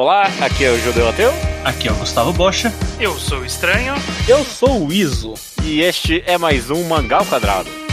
Olá, aqui é o Judeu Ateu. Aqui é o Gustavo Bocha. Eu sou o Estranho. Eu sou o Iso. E este é mais um Mangal Quadrado.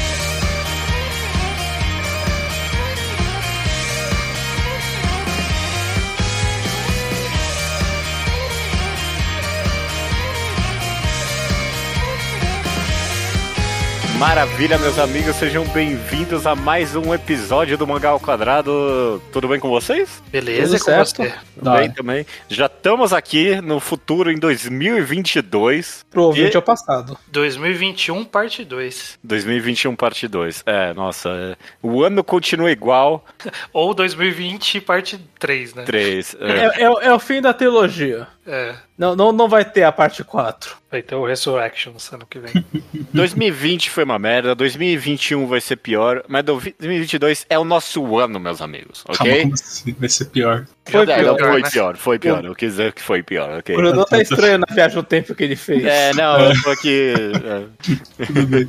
Maravilha, meus amigos, sejam bem-vindos a mais um episódio do Mangal Quadrado. Tudo bem com vocês? Beleza, Tudo com certo? você? Tudo bem também. Já estamos aqui no futuro em 2022. Pro ouvinte E- ao passado. 2021, parte 2. 2021 parte 2. É, nossa, é. o ano continua igual. Ou 2020, parte 3, né? 3. É, é o- é o fim da trilogia. É. Não, não, não vai ter a parte 4. Vai ter o Resurrections ano que vem. 2020 foi uma merda, 2021 vai ser pior, mas 2022 é o nosso ano, meus amigos, Calma, ok? como assim? Vai ser pior. Foi É, não, pior, foi né? pior, foi pior. Eu quis dizer que foi pior, ok? O Bruno tá estranho na viagem no tempo que ele fez. É, não, eu tô aqui. Tudo bem.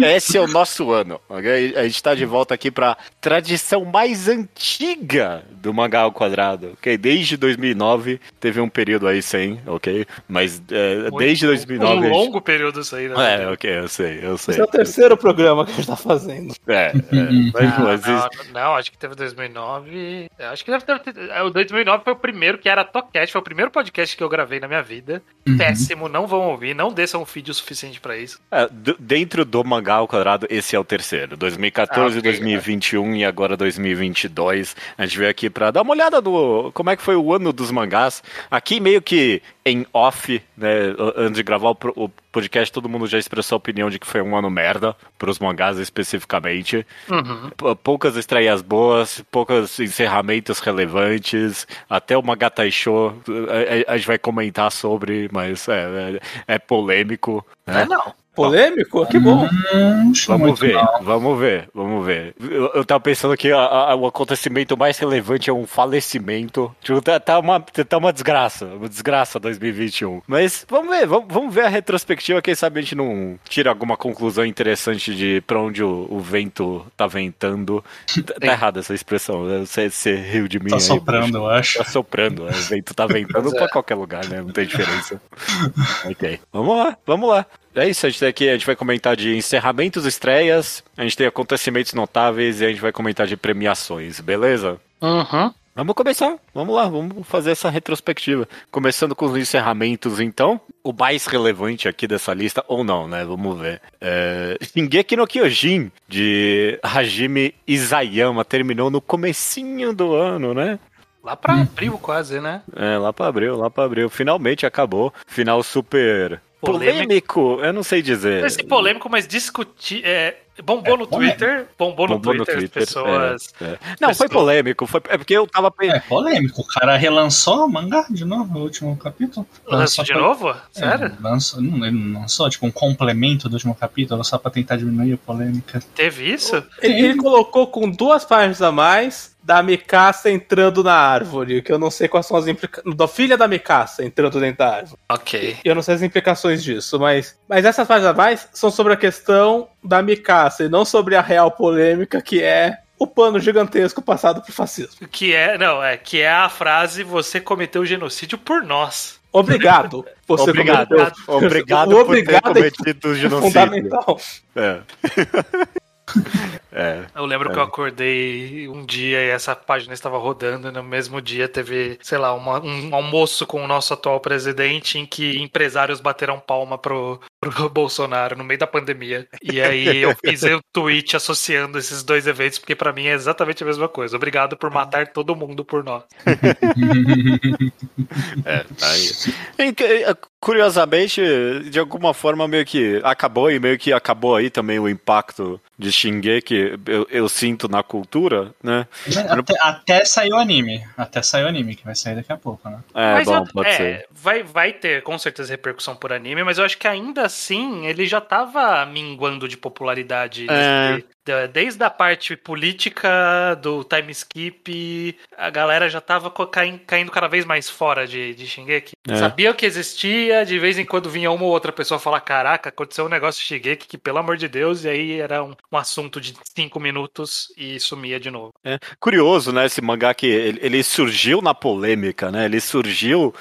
é. Esse é o nosso ano, ok? A gente tá de volta aqui pra tradição mais antiga do mangá ao quadrado, ok? Desde 2009 teve um período aí sem, ok? Mas é, desde 2009. Um gente- longo período isso aí, né? É, ok, eu sei, eu sei. Esse é o terceiro programa que a gente tá fazendo. É, é, mas, Não, mas não, isso- não, acho que teve 2009. eu Acho que deve ter. É, O 2009 foi o primeiro que era Tocast, foi o primeiro podcast que eu gravei na minha vida. Uhum. Péssimo, não vão ouvir, não desçam um feed o suficiente pra isso. É, dentro do mangá ao quadrado, esse é o terceiro. 2014, Ah, ok, 2021 e agora 2022. A gente veio aqui pra dar uma olhada no como é que foi o ano dos mangás. Aqui meio que em off, né, antes de gravar o, o podcast, todo mundo já expressou a opinião de que foi um ano merda pros mangás especificamente. Uhum. Poucas estreias boas, poucos encerramentos relevantes, até o Magatai Show a, a- a gente vai comentar sobre, mas é, é- é polêmico. Né? é não. Polêmico? Que bom. Hum, Vamos ver, mal. vamos ver, vamos ver. Eu, eu tava pensando que a- a- o acontecimento mais relevante é um falecimento. Tipo, tá, tá uma, tá uma desgraça, uma desgraça 2021. Mas vamos ver, vamos, vamos ver a retrospectiva. Quem sabe a gente não tira alguma conclusão interessante de pra onde o, o vento tá ventando. Tá, tá errada essa expressão, né? você, você riu de mim. Tá aí, soprando, eu acho. Tá soprando, né? o vento tá ventando pra qualquer lugar, né? Não tem diferença. ok. Vamos lá, vamos lá. É isso, a gente tem aqui, a gente vai comentar de encerramentos, estreias, a gente tem acontecimentos notáveis e a gente vai comentar de premiações, beleza? Uhum. Vamos começar, vamos lá, vamos fazer essa retrospectiva. Começando com os encerramentos, então. O mais relevante aqui dessa lista, ou não, né? Vamos ver. É... Shingeki no Kyojin, de Hajime Isayama, terminou no comecinho do ano, né? Lá pra abril quase, né? É, lá pra abril, lá pra abril. Finalmente acabou. Final super Polêmico. polêmico, eu não sei dizer. Esse polêmico, mas discutir. É, bombou É no. Twitter. Bombou, no Bombou no Twitter, Twitter, as pessoas. é, é. Não, foi pessoas- polêmico. Foi... É porque eu tava pensando. É polêmico. O cara relançou o mangá de novo, o último capítulo. Lançou de pra- novo? Sério? É, lançou, não, ele lançou, tipo, um complemento do último capítulo, só pra tentar diminuir a polêmica. Teve isso? Ele, ele colocou com duas páginas a mais da Mikasa entrando na árvore, que eu não sei quais são as implicações. Da filha da Mikasa entrando dentro da árvore. Ok. Eu não sei as implicações disso, mas, mas essas páginas a mais são sobre a questão da Mikasa e não sobre a real polêmica que é o pano gigantesco passado pro fascismo. Que é, não, é que é a frase você cometeu genocídio por nós. Obrigado. Você Obrigado. cometeu- Obrigado O por ter obrigado é cometido o genocídio. fundamental. É. é. Eu lembro É. que eu acordei um dia e essa página estava rodando. e No mesmo dia teve, sei lá, uma- um almoço com o nosso atual presidente em que empresários bateram palma pro, pro Bolsonaro no meio da pandemia. E aí eu fiz um tweet associando esses dois eventos, porque pra mim é exatamente a mesma coisa. Obrigado por matar todo mundo por nós. É, tá aí. Eh, Curiosamente, de alguma forma meio que acabou e meio que acabou aí também o impacto de Shingeki, eu, eu sinto na cultura, né? Até, até saiu o anime. Até saiu o anime, que vai sair daqui a pouco, né? É, Mas bom, eu- pode é, ser. Vai, vai ter com certeza repercussão por anime, mas eu acho que ainda assim ele já tava minguando de popularidade É. nesse, Desde a parte política do time skip, a galera já tava caindo cada vez mais fora de, de Shingeki. É. Sabia que existia, de vez em quando vinha uma ou outra pessoa falar: Caraca, aconteceu um negócio de Shingeki que, pelo amor de Deus, e aí era um, um assunto de cinco minutos e sumia de novo. Curioso, né, esse mangá que ele, ele surgiu na polêmica, né? Ele surgiu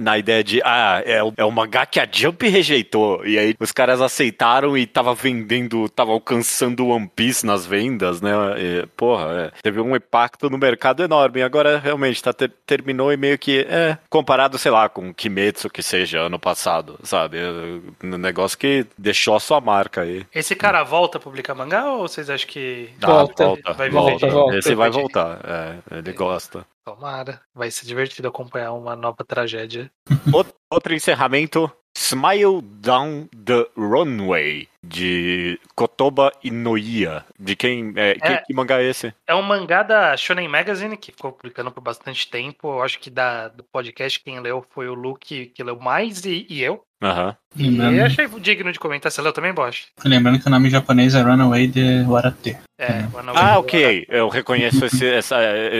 na- ideia de, ah, é, o- é um mangá que a Jump rejeitou. E aí os caras aceitaram e tava vendendo, tava alcançando One Piece nas vendas, né? E, porra, é, teve um impacto no mercado enorme. E agora realmente tá, ter- terminou e meio que, é, comparado, sei lá, com Kimetsu que seja ano passado, sabe? É, Um negócio que deixou a sua marca aí. Esse cara volta a publicar mangá ou vocês acham que. Volta. volta, Vai volta, viver de- volta. Esse vai voltar, é, ele gosta. Tomara. Vai ser divertido acompanhar uma nova tragédia. Out- Outro encerramento. Smile Down the Runway, de Kotoba Inoia. De quem. É, que, É. que mangá é esse? É um mangá da Shonen Magazine, que ficou publicando por bastante tempo. Eu acho que da, do podcast quem leu foi o Luke, que leu mais, e, e eu. Aham. E Lembrando, achei digno de comentar. Você leu também, Bosch? lembrando que o nome japonês é Runaway de Warate. É, One Away Ah, ok. Eu reconheço esse, essa,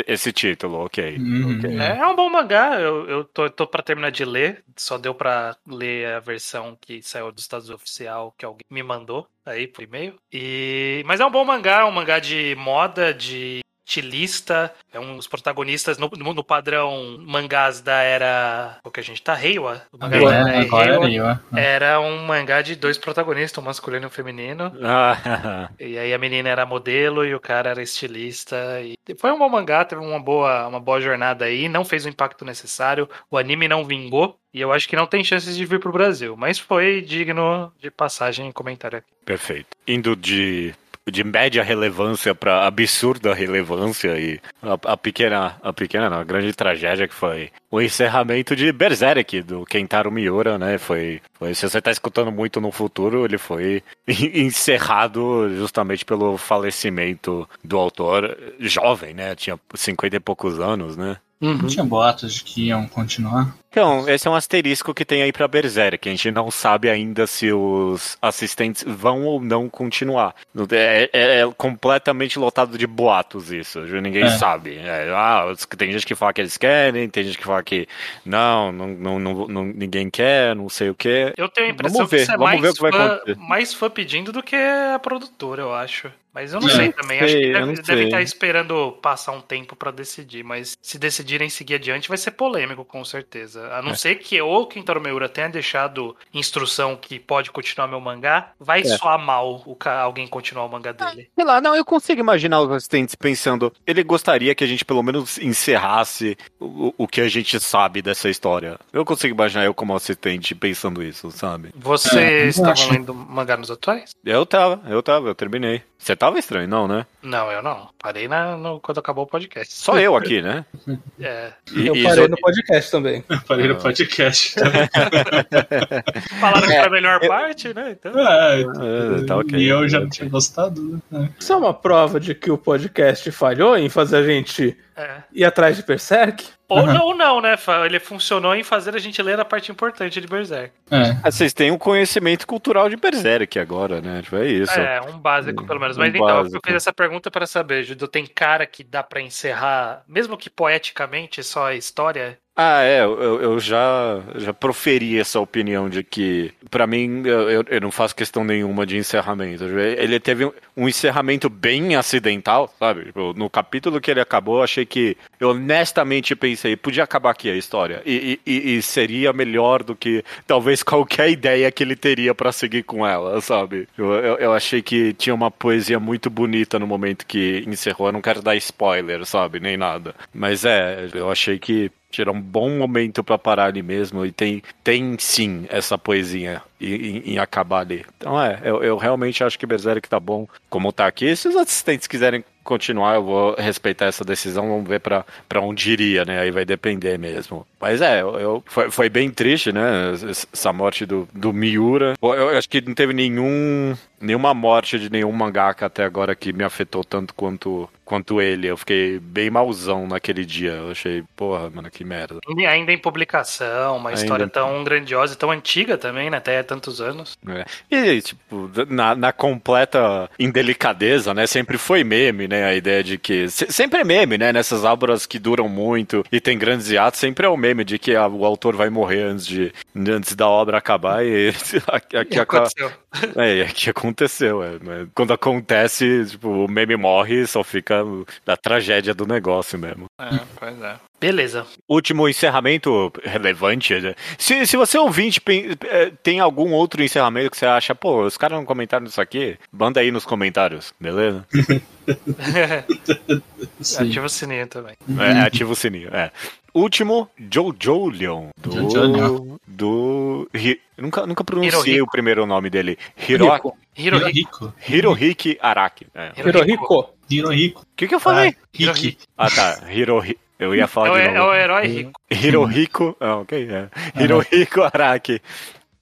esse título, ok. Uhum. ok. É, é um bom mangá, eu, eu tô, tô pra terminar de ler, só deu pra ler a versão que saiu do Estados Oficial que alguém me mandou aí por e-mail. E, mas é um bom mangá, um mangá de moda, de estilista, é um dos protagonistas no, no, no padrão mangás da era. O que a gente tá? Reiwa? O mangá da Agora, era agora Reiwa. eu. ó. Era um mangá de dois protagonistas, um masculino e um feminino. Ah, E aí a menina era modelo e o cara era estilista. E foi um bom mangá, teve uma boa, uma boa jornada aí, não fez o impacto necessário. O anime não vingou. E eu acho que não tem chances de vir pro Brasil. Mas foi digno de passagem em comentário aqui. perfeito. Indo de. De média relevância para absurda relevância e a, a pequena, a pequena, não, a grande tragédia que foi o encerramento de Berserk do Kentaro Miura, né? Foi, foi se você tá escutando muito no futuro, ele foi encerrado justamente pelo falecimento do autor jovem, né? Tinha 50 e poucos anos, né? Não tinha boatos de que iam continuar. Então, esse é um asterisco que tem aí pra Berserk. A gente não sabe ainda se os assistentes vão ou não continuar. É, é- é completamente lotado de boatos isso. Ninguém É. sabe. É, ah, tem gente que fala que eles querem, tem gente que fala que não, não, não, não- não- ninguém quer, não sei o quê. Eu tenho a impressão Vamos ver, que isso é vamos mais, ver o que vai fã, acontecer. mais fã pedindo do que a produtora, eu acho. Mas eu não É, sei também. acho sei, que eu deve, deve estar esperando passar um tempo pra decidir. Mas se decidirem seguir adiante, vai ser polêmico, com certeza. A não É. ser que ou o Kentaro Miura tenha deixado instrução que pode continuar meu mangá, vai É. soar mal o ca- alguém continuar o mangá dele. Sei lá, não, eu consigo imaginar os assistentes pensando. Ele gostaria que a gente pelo menos encerrasse o, o que a gente sabe dessa história. Eu consigo imaginar eu como assistente pensando isso, sabe? Vocês É, acho. lendo mangá nos atuais? Eu tava, eu tava, eu terminei. Você tava estranho, não, né? Não, eu não. Parei na, no- quando acabou o podcast. Só eu aqui, né? É. E- Eu e parei zo- no podcast também. Eu parei no Ah. podcast. Falaram que É, era a melhor parte, né? Então. É, Ah, tá ok. E eu já não tinha gostado, né? Isso é uma prova de que o podcast falhou em fazer a gente É. ir atrás de Berserk? Ou Uhum. não, não, né? Ele funcionou em fazer a gente ler a parte importante de Berserk. É. Ah, Vocês têm um conhecimento cultural de Berserk agora, né? Tipo, é isso. É, um básico, pelo menos. Um Mas então, eu básico. fiz essa pergunta para saber, Judeu, tem cara que dá pra encerrar, mesmo que poeticamente, só a história? Ah, é, eu, eu já, já proferi essa opinião de que, pra mim, eu, eu- não faço questão nenhuma de encerramento. Ele teve um- encerramento bem acidental, sabe? Tipo, no capítulo que ele acabou, achei que, eu honestamente pensei, podia acabar aqui a história. E, e- e- seria melhor do que talvez qualquer ideia que ele teria pra seguir com ela, sabe? Eu, eu, eu achei que tinha uma poesia muito bonita no momento que encerrou. Eu não quero dar spoiler, sabe? Nem nada. Mas é, eu achei que Tira um bom momento pra parar ali mesmo. E tem, tem sim essa poesia em, em- acabar ali. Então é, eu, eu realmente acho que Berserk tá bom como tá aqui. Se os assistentes quiserem continuar, eu vou respeitar essa decisão. Vamos ver pra, pra onde iria, né? Aí vai depender mesmo. Mas é, eu- foi, foi bem triste, né? Essa morte do, do Miura. Eu, eu acho que não teve nenhum nenhuma morte de nenhum mangaka até agora que me afetou tanto quanto, quanto ele. Eu fiquei bem mauzão naquele dia. Eu achei, porra, mano, que merda. E ainda em publicação, uma Ainda história em- tão grandiosa e tão antiga também, né? Até tantos anos. É. E, tipo, na, na completa indelicadeza, né? Sempre foi meme, né? A ideia de que. se- sempre é meme, né? Nessas obras que duram muito e tem grandes hiatos, sempre é o meme de que a- o autor vai morrer antes, de, antes da obra acabar e aqui, acaba- Aconteceu. é, e aqui aconteceu, é. mas Quando acontece, tipo, o meme morre só fica a tragédia do negócio mesmo. É, pois é. Beleza. Último encerramento relevante. né? Se, se você ouvinte eh, tem algum outro encerramento que você acha, pô, os caras não comentaram isso aqui, manda aí nos comentários, beleza? Ativa o sininho também. É, ativa o sininho. É. Último, Jojo Leon. Do. Jojo do. Hi- nunca, nunca pronunciei Hirohiko. o primeiro nome dele. Hiro, Hirohiko. Hirohiko. Hirohiko. Hirohiki Araki. É. O Hirohiko. Hirohiko. que, que eu falei? Hiki. Ah, tá. Hirohi... Eu ia É falar o, de é novo. o herói rico. Hirohiko. Ah, ok, é. Hirohiko Araki.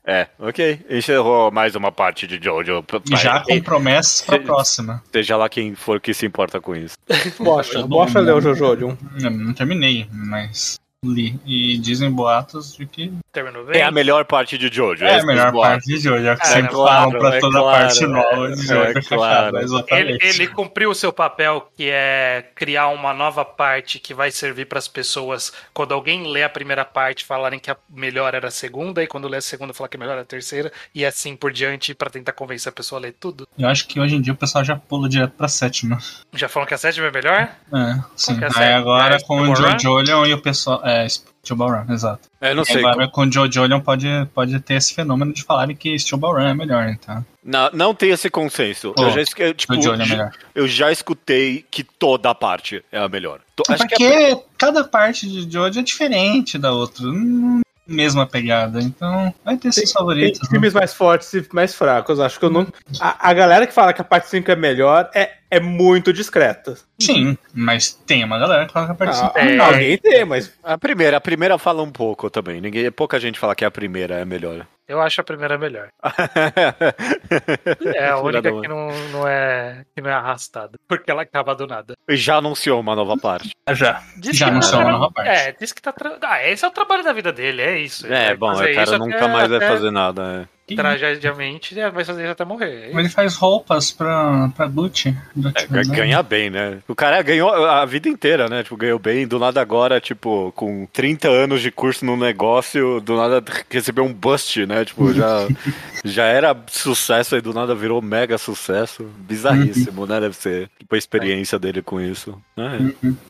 É, ok. Encerrou mais uma parte de Jojo. E já com promessas pra próxima. Seja lá quem for que se importa com isso. Bocha, Bocha leu Jojo. Eu não terminei, mas li. E dizem boatos de que Terminou bem. É a melhor parte de Jojo. é a esses melhor parte de hoje. É o que É, sempre claro, falam pra é toda claro, parte nova é, de Jojo. é claro. Ele, Exatamente. ele cumpriu o seu papel, que é criar uma nova parte que vai servir para as pessoas. Quando alguém lê a primeira parte, falarem que a melhor era a segunda, e quando lê a segunda, falar que a melhor era a terceira, e assim por diante, para tentar convencer a pessoa a ler tudo. Eu acho que hoje em dia o pessoal já pula direto pra sétima. Já falam que a sétima é melhor? É, sim. é a Aí agora É, com o Jojo e o pessoal. É, Steel Ball Run, exato. Eu não E sei. agora com o Jojo pode, pode ter esse fenômeno de falarem que Steel Ball Run é melhor, então. Não, não tem esse consenso. Oh, eu, já, eu, tipo, é eu já escutei que toda a parte é a melhor. To- acho que Porque é- cada parte de Jojo é diferente da outra. Hum, mesma pegada. Então, vai ter seus Tem favoritos. né? filmes mais fortes e mais fracos. Acho que eu não. A, a galera que fala que a parte 5 é melhor é, é muito discreta. Sim, mas tem uma galera que fala que a parte Ah, cinco é. Alguém tem, mas a primeira, a primeira fala um pouco também. Ninguém, pouca gente fala que a primeira é a melhor. Eu acho a primeira melhor. É a única que não, não, é, que não é arrastada. Porque ela acaba do nada. Já anunciou uma nova parte. já. Diz Já que anunciou tá uma nova parte. É, diz que tá. Tra... Ah, esse é o trabalho da vida dele, é isso. É, vai bom, o cara isso nunca até- mais vai até- fazer nada. Tragediamente, é, vai fazer isso até morrer. Ele faz roupas pra, pra Gucci. É, ga- ganha bem, né? O cara ganhou a vida inteira, né? Tipo, ganhou bem. Do nada agora, tipo, com 30 anos de curso no negócio, do nada recebeu um bust, né? Tipo, já, já era sucesso e do nada virou mega sucesso. Bizarríssimo, né? Deve ser. Tipo, a experiência dele com isso. É,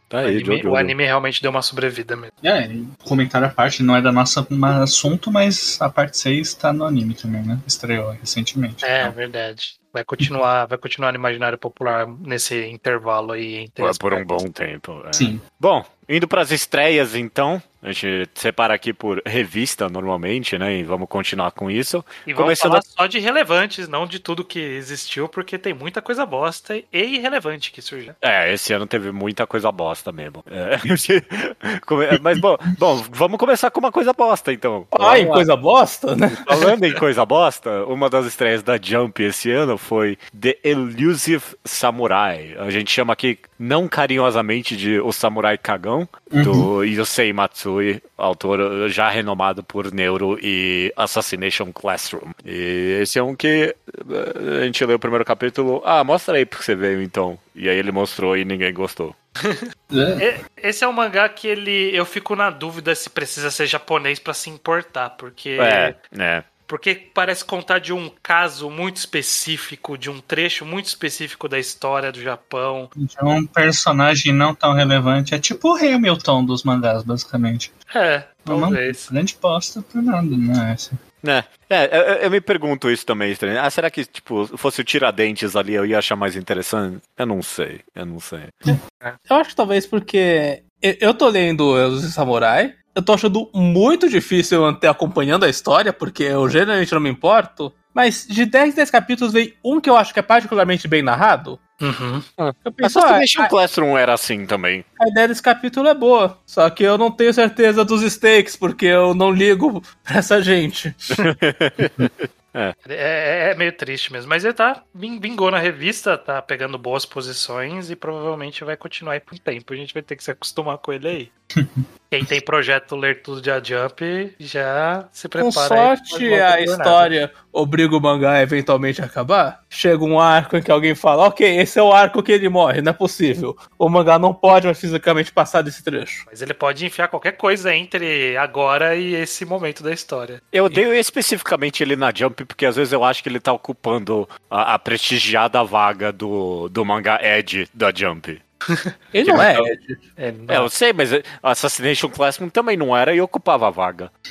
tá O aí, anime, Jojo. o anime realmente deu uma sobrevida mesmo. É, e comentário à parte, não é da nossa assunto, mas a parte 6 tá no anime também, né? Estreou recentemente. É, Então, verdade. Vai continuar, vai continuar no imaginário popular nesse intervalo aí entre Por, as por um bom tempo. é. Sim. Bom, indo pras estreias então. A gente separa aqui por revista normalmente, né? E vamos continuar com isso. E vamos Começando falar só de relevantes, não de tudo que existiu, porque tem muita coisa bosta e irrelevante que surgiu. É, esse ano teve muita coisa bosta mesmo. É, Mas bom, bom, vamos começar com uma coisa bosta, então. Ah, em coisa bosta, né? Falando em coisa bosta, uma das estreias da Jump esse ano foi The Elusive Samurai. A gente chama aqui não carinhosamente de O Samurai Cagão, do Yosei Matsui, autor já renomado por Neuro e Assassination Classroom. E esse é um que eh, a gente leu o primeiro capítulo. Ah, mostra aí porque você veio então. E aí ele mostrou e ninguém gostou. É, Esse é um mangá que ele. Eu fico na dúvida se precisa ser japonês pra se importar, porque. É, né? Porque parece contar de um caso muito específico, de um trecho muito específico da história do Japão. de um personagem não tão relevante. É tipo o Hamilton dos mangás, basicamente. É, Não, talvez. Grande bosta por nada, não é essa. É, é, eu, eu me pergunto isso também, estranho. Ah, será que, tipo, fosse o Tiradentes ali eu ia achar mais interessante? Eu não sei, eu não sei. Eu acho que talvez porque eu- eu tô lendo os Samurai. Eu tô achando muito difícil eu manter acompanhando a história, porque eu geralmente não me importo. Mas de 10 10 capítulos veio um que eu acho que é particularmente bem narrado. Uhum. Eu penso, ah, Assassination a, Classroom era assim também. a ideia desse capítulo é boa. Só que eu não tenho certeza dos stakes, porque eu não ligo pra essa gente. É. É, é meio triste mesmo. Mas ele tá vingou na revista, tá pegando boas posições e provavelmente vai continuar aí por um tempo. A gente vai ter que se acostumar com ele aí. Quem tem projeto ler tudo de A Jump já se prepara. Com sorte, a história obriga o mangá a eventualmente acabar. Chega um arco em que alguém fala: Ok, esse é o arco que ele morre, não é possível. O mangá não pode mais fisicamente passar desse trecho. Mas ele pode enfiar qualquer coisa entre agora e esse momento da história. Eu odeio especificamente ele na Jump, porque às vezes eu acho que ele tá ocupando a, a prestigiada vaga do, do mangá Ed da Jump. Ele não é Ed. É, é, eu sei, mas Assassination Classroom também não era e ocupava a vaga.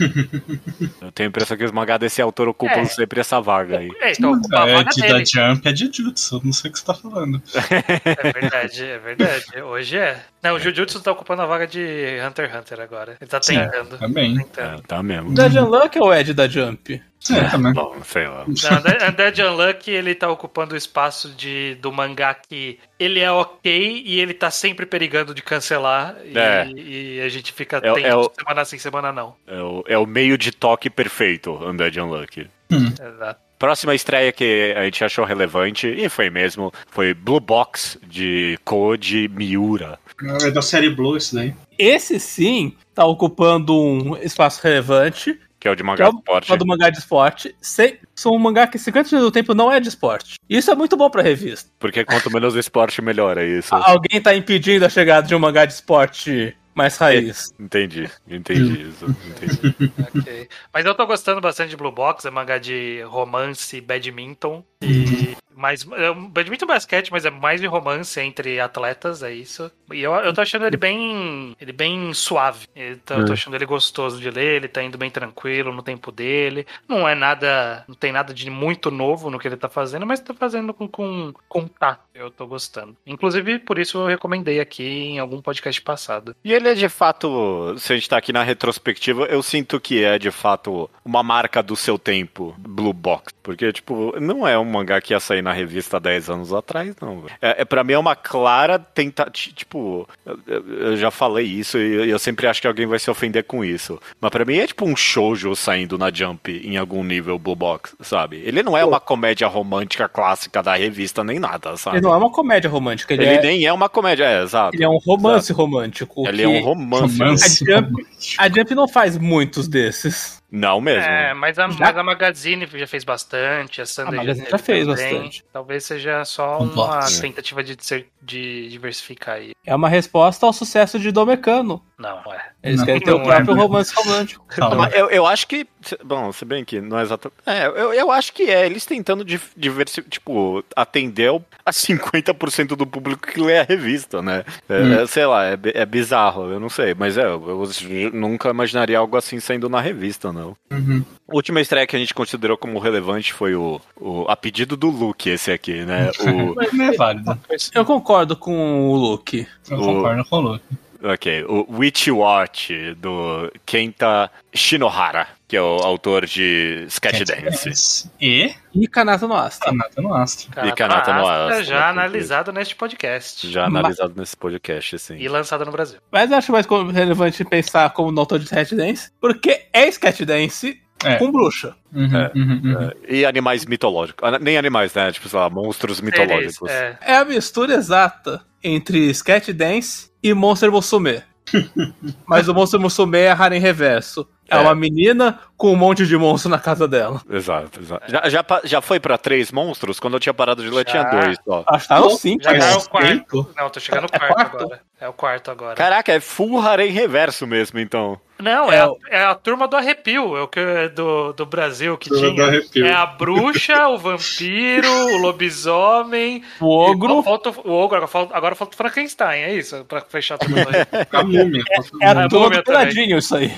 eu tenho a impressão que os mangá desse autor ocupam é. sempre essa vaga aí. É, então a vaga Ed da Jump é de Jutsu, não sei o que você tá falando. É verdade, é verdade. Hoje é. Não, o Jujutsu tá ocupando a vaga de Hunter x Hunter agora. Ele tá tentando. É, também. Tentando. É, tá mesmo. O Dead Unluck é o Ed da Jump? É, também. Bom, sei lá. Não, Dead Unluck, ele tá ocupando o espaço de, do mangá que ele é ok e ele tá sempre perigando de cancelar. É. E, e, a gente fica é, é o, semana sim, semana não. É o, é o meio de toque perfeito, Undead Unluck. Hum. Exato. Próxima estreia que a gente achou relevante, e foi mesmo, foi Blue Box, de Code Miura. É da série Blue isso daí. Esse sim tá ocupando um espaço relevante. Que é o de mangá é de esporte. É o do mangá de esporte. Sem, são um mangá que 50% do tempo não é de esporte. Isso é muito bom pra revista. Porque quanto menos esporte, melhor, é isso. Alguém tá impedindo a chegada de um mangá de esporte mais raiz. Entendi, entendi isso. Entendi. okay. Mas eu tô gostando bastante de Blue Box, é mangá de romance badminton. E mais. É um badminton basquete, mas é mais de romance entre atletas, é isso. E eu, eu tô achando ele bem. ele bem suave. Então, Eu tô achando ele gostoso de ler, ele tá indo bem tranquilo no tempo dele. Não é nada. Não tem nada de muito novo no que ele tá fazendo, mas tá fazendo com, com, com tato. Eu tô gostando. Inclusive, por isso eu recomendei aqui em algum podcast passado. E ele é de fato, se a gente tá aqui na retrospectiva, eu sinto que é de fato uma marca do seu tempo, Blue Box. Porque, tipo, não é um mangá que ia sair na revista 10 anos atrás, não. É, é, pra mim é uma clara tentativa. Tipo, eu, eu, já falei isso e eu sempre acho que alguém vai se ofender com isso. Mas pra mim é tipo um shoujo saindo na Jump em algum nível Blue Box, sabe? Ele não é uma comédia romântica clássica da revista nem nada, sabe? Não é uma comédia romântica. Ele, ele é... nem é uma comédia, é, exato. Ele é um romance exato. romântico. Ele é um romance. romance a, Jump, a Jump não faz muitos desses. Não mesmo. É, mas a, mas a Magazine já fez bastante, a Sunday a Magazine já, já fez também. bastante. Talvez seja só uma tentativa de, de diversificar aí. É uma resposta ao sucesso de Domecano. Não, é. Eles não, querem ter o próprio é. romance romântico. eu, eu acho que. Bom, se bem que não é exatamente. É, eu, eu acho que é eles tentando diversificar, tipo, atender a 50% do público que lê a revista, né? É, hum. Sei lá, é, é bizarro, eu não sei. Mas é, eu, eu nunca imaginaria algo assim saindo na revista, não. Uhum. A última estreia que a gente considerou como relevante foi o, o a pedido do Luke, esse aqui, né? O... Mas é válido. Eu concordo com o Luke. Eu o... concordo com o Luke. Ok, o Witch Watch do Kenta Shinohara, que é o autor de Sketchdance. E? E Kanata no Astra. Kanata no Astra. E Kanata no Astra. Já analisado neste podcast. Já analisado nesse podcast, sim. E lançado no Brasil. Mas acho mais relevante pensar como no autor de Sketchdance, porque é Sketchdance é. com bruxa. Uhum, é, uhum, uhum. É, e animais mitológicos. Ah, nem animais, né? Tipo, sei lá, monstros mitológicos. É. é a mistura exata entre Sketchdance e Monster Musume. Mas o Monster Musume é a Harem Reverso. É, é, uma menina com um monte de monstro na casa dela. Exato, exato. Já, já, já foi pra três monstros? Quando eu tinha parado de ler, tinha dois só. Acho que tá no cinco. Já é o quarto. Não, tô chegando no quarto, quarto, agora. É o quarto agora. Caraca, é full harem reverso mesmo, então. Não, é, é, a, é a turma do arrepio, é o que do, do Brasil que turma tinha. É a bruxa, o vampiro, o lobisomem, o ogro. Falta, o ogro, agora falta, agora falta o Frankenstein, é isso? Pra fechar tudo a múmia. É, é a turma do peladinho isso aí.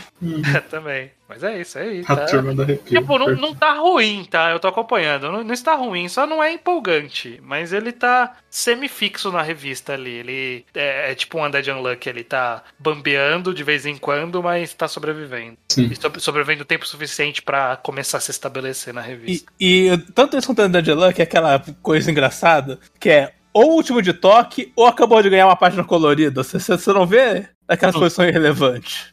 É, também. Mas é isso, é isso. A tá? turma do arrepio. Tipo, não, não tá ruim, tá? Eu tô acompanhando. Não, não está ruim, só não é empolgante. Mas ele tá semi-fixo na revista ali. Ele é, é tipo um Undead Unlucky, ele tá bambeando de vez em quando, mas tá sobrevivendo. Sim. E sobrevivendo o tempo suficiente para começar a se estabelecer na revista. E, e tanto isso quanto Undead Unlucky é aquela coisa engraçada, que é ou o último de toque, ou acabou de ganhar uma página colorida. Você, você não vê aquelas posições irrelevantes.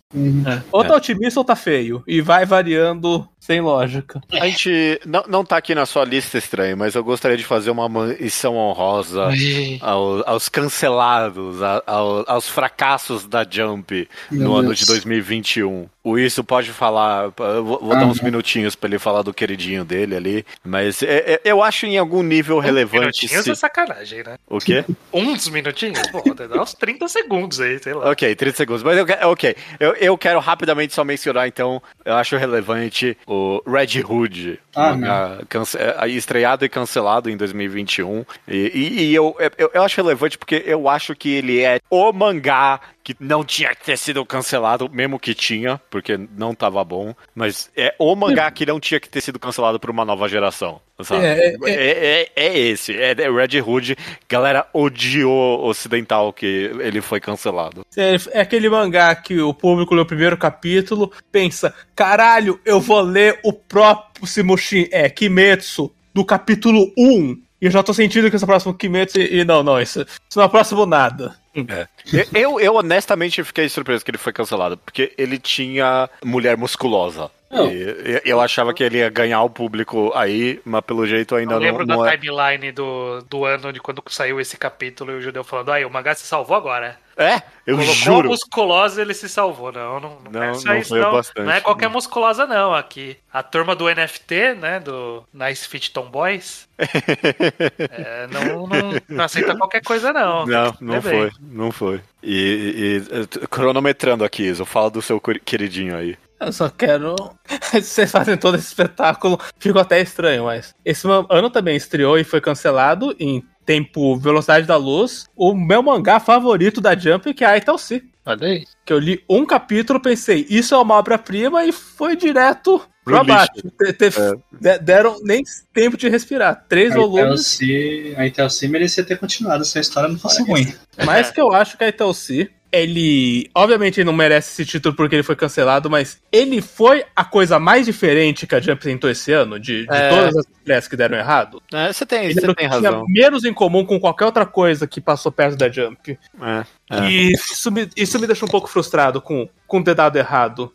Ou tá otimista ou tá feio. E vai variando sem lógica. A gente não, não tá aqui na sua lista estranha, mas eu gostaria de fazer uma menção honrosa ao, aos cancelados, a- ao- aos fracassos da Jump Meu no ano Deus. de 2021. O Isso pode falar, vou, vou dar uns minutinhos pra ele falar do queridinho dele ali, mas é- é- eu acho em algum nível relevante. Minutinhos se- é sacanagem, né? O quê? Uns minutinhos? Pô, dá uns 30 segundos aí, sei lá. Ok, 30 segundos. Mas eu, ok, eu, eu quero rapidamente só mencionar, então, eu acho relevante o Red Hood, Ah, mangá cance- é, estreado e cancelado em 2021. E, e- e eu, eu, eu acho relevante porque eu acho que ele é o mangá que não tinha que ter sido cancelado, mesmo que tinha, porque não tava bom, mas é o mangá que não tinha que ter sido cancelado por uma nova geração. Sabe? É, É, é- é, é esse, é, é Red Hood. Galera odiou ocidental que ele foi cancelado. É, é aquele mangá que o público lê o primeiro capítulo, pensa, caralho, eu vou ler o próximo Shin, é, Kimetsu, do capítulo 1. E eu já tô sentindo que esse é o próximo Kimetsu, e, e não, não, isso, isso não é o próximo nada. Eu, eu honestamente fiquei surpreso que ele foi cancelado, porque ele tinha mulher musculosa. Não. E eu, eu achava que ele ia ganhar o público aí, mas pelo jeito ainda Eu não, lembro não da é. timeline do, do ano de quando saiu esse capítulo e o judeu falando: aí, o mangá se salvou agora. É, eu Colocou a juro. musculosa ele se salvou. Não, não, não, Não, é não isso, foi não. bastante. Não é qualquer musculosa, não. Aqui. A turma do NFT, né? Do Nice Fit Tomboys. é, não, não, não aceita qualquer coisa, não. Não, não foi, não foi. E, e- e, cronometrando aqui, Iso, fala do seu queri- queridinho aí. Eu só quero. Vocês fazem todo esse espetáculo, fico até estranho, mas. Esse ano também estreou e foi cancelado em tempo Velocidade da Luz. O meu mangá favorito da Jump, que é a Italci. Olha aí. Que eu li um capítulo, pensei, isso é uma obra-prima e foi direto Pro pra lixo. baixo. Te- teve- de- deram nem tempo de respirar. Três A volumes. ITLC, a ITLC merecia ter continuado se a história não fosse ruim. Mas que eu acho que a Italci, ele. Obviamente ele não merece esse título porque ele foi cancelado, mas ele foi a coisa mais diferente que a Jump tentou esse ano, de, de É. todas as estreias que deram errado. É, você tem, Ele você tem tinha razão. menos em comum com qualquer outra coisa que passou perto da Jump. É, é. E isso me, isso me deixou um pouco frustrado com, com ter dado errado.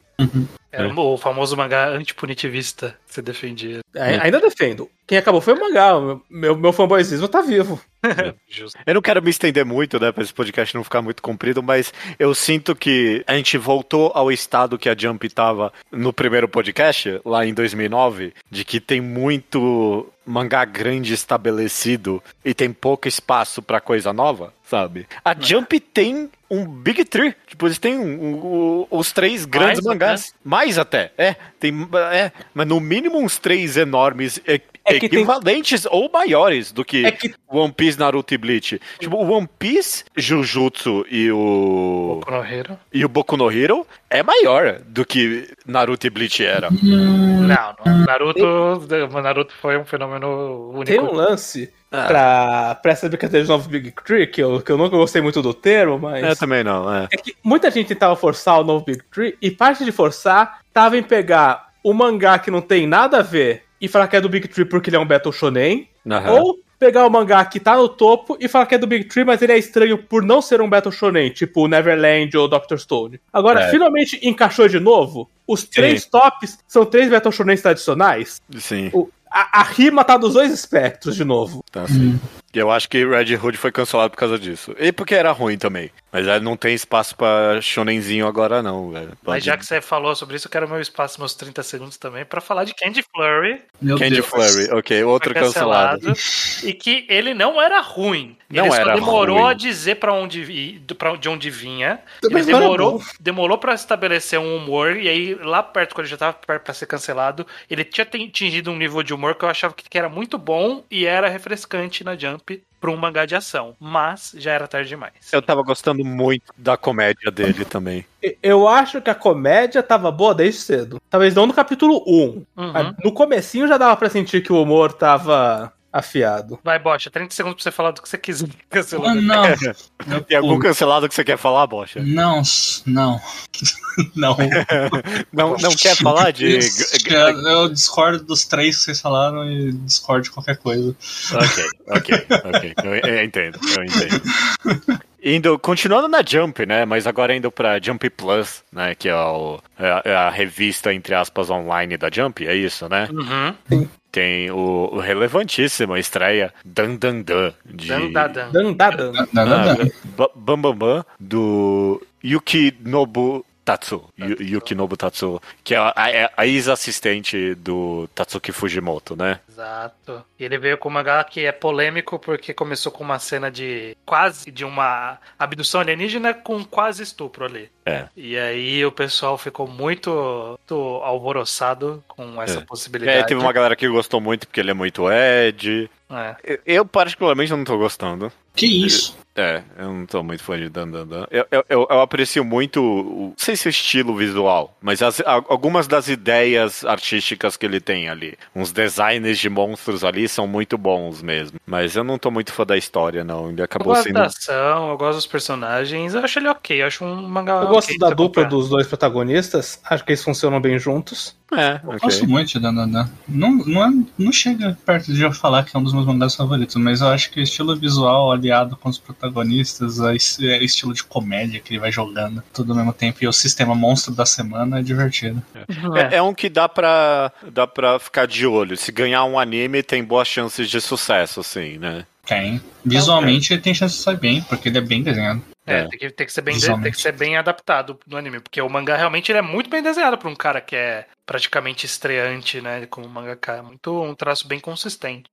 Era o famoso mangá antipunitivista que você defendia. Ai- Ainda defendo. Quem acabou foi o mangá. Meu, meu fanboyzismo tá vivo. Justo. Eu não quero me estender muito, né, pra esse podcast não ficar muito comprido, mas eu sinto que a gente voltou ao estado que a Jump tava no primeiro podcast, lá em 2009, de que tem muito mangá grande estabelecido e tem pouco espaço pra coisa nova, sabe? A Jump tem um Big Three, tipo, eles têm um- um- os três grandes Mais mangás. Mais até, é. Tem, é, mas no mínimo uns três enormes e- É que tem- equivalentes ou maiores do que É que One Piece, Naruto e Bleach. Tipo, o One Piece, Jujutsu e o. Boku no Hero. E o Boku no Hero é maior do que Naruto e Bleach era. Não, não. Naruto, Naruto foi um fenômeno único. tem um lance Ah. pra, pra essa brincadeira de novo Big Tree, que eu, que eu nunca gostei muito do termo, mas. Também não, é. É que muita gente tentava forçar o novo Big Tree, e parte de forçar tava em pegar o mangá que não tem nada a ver e falar que é do Big Tree porque ele é um Battle Shonen, Aham. ou pegar o mangá que tá no topo e falar que é do Big Tree, mas ele é estranho por não ser um Battle Shonen, tipo Neverland ou Doctor Stone. Agora, É. finalmente encaixou de novo. Os três tops são três Battle Shonens tradicionais. Sim, O- a, a rima tá dos dois espectros de novo. tá sim. E eu acho que Red Hood foi cancelado por causa disso. E porque era ruim também. Mas aí não tem espaço pra shonenzinho agora não, velho. Mas Pode- já que você falou sobre isso, eu quero meu espaço, meus 30 segundos também, pra falar de Candy Flurry. Meu Candy Deus. Flurry, ok, outro foi cancelado. E que ele não era ruim. Não ele era só demorou ruim. a dizer pra onde, pra de onde vinha. Mas ele demorou, demorou para estabelecer um humor. E aí, lá perto, quando ele já tava perto pra ser cancelado, ele tinha atingido um nível de humor que eu achava que que era muito bom e era refrescante na Jump pra um mangá de ação. Mas já era tarde demais. Eu tava gostando muito da comédia dele também. E- Eu acho que a comédia tava boa desde cedo. Talvez não no capítulo 1. Uhum. No comecinho já dava pra sentir que o humor tava afiado. Vai, Bocha, 30 segundos pra você falar do que você quiser. Cancelou. Ah, não. Eu Tem algum cancelado que você quer falar, Bocha? Não, não. não. Não, não quer falar de. Eu, eu discordo dos três que vocês falaram e discordo de qualquer coisa. Ok, ok, ok. Eu, eu entendo, eu entendo. Indo, continuando na Jump, né? Mas agora indo pra Jump Plus, né? Que é, o, é a- é a revista, entre aspas, online da Jump, é isso, né? Uhum. Tem o, o relevantíssimo estreia Dan Dan Dan de Dan, dan, dan. Ah, Ba- Bam Bam Bam do Yukinobu Tatsu. Yu- Yukinobu Tatsu, que é a, a- a ex-assistente do Tatsuki Fujimoto, né? Exato. E ele veio com um mangá que é polêmico porque começou com uma cena de quase de uma abdução alienígena com quase estupro ali. É. E aí o pessoal ficou muito, muito alvoroçado com essa É. possibilidade. É, teve uma galera que gostou muito porque ele é muito Ed. É. Eu, eu, particularmente não tô gostando. Que isso? É, eu não tô muito fã de Dan Dan Dan. Eu, eu, eu, eu aprecio muito, o- não sei se o estilo visual, mas as- algumas das ideias artísticas que ele tem ali. Uns designs de monstros ali são muito bons mesmo. Mas eu não tô muito fã da história, não. Ele Eu acabou gosto sendo. da ação, eu gosto dos personagens, eu acho ele ok, eu acho um mangá Eu gosto ok da pra dupla comprar. dos dois protagonistas. Acho que eles funcionam bem juntos. É, Eu ok. gosto muito de Dandadan. Não, não, é, não chega perto de eu falar que é um dos meus mangás favoritos, mas eu acho que o estilo visual aliado com os protagonistas, es- é estilo de comédia que ele vai jogando tudo ao mesmo tempo e o sistema monstro da semana é divertido. É. É, é um que dá pra, dá pra ficar de olho. Se ganhar um anime, tem boas chances de sucesso, assim, né? Tem. Visualmente ele tem chance de sair bem, porque ele é bem desenhado. É, É. Tem, que, tem, que ser bem, Visualmente. tem que ser bem adaptado no anime, porque o mangá realmente ele é muito bem desenhado pra um cara que é praticamente estreante, né, como mangaka. É muito um traço bem consistente.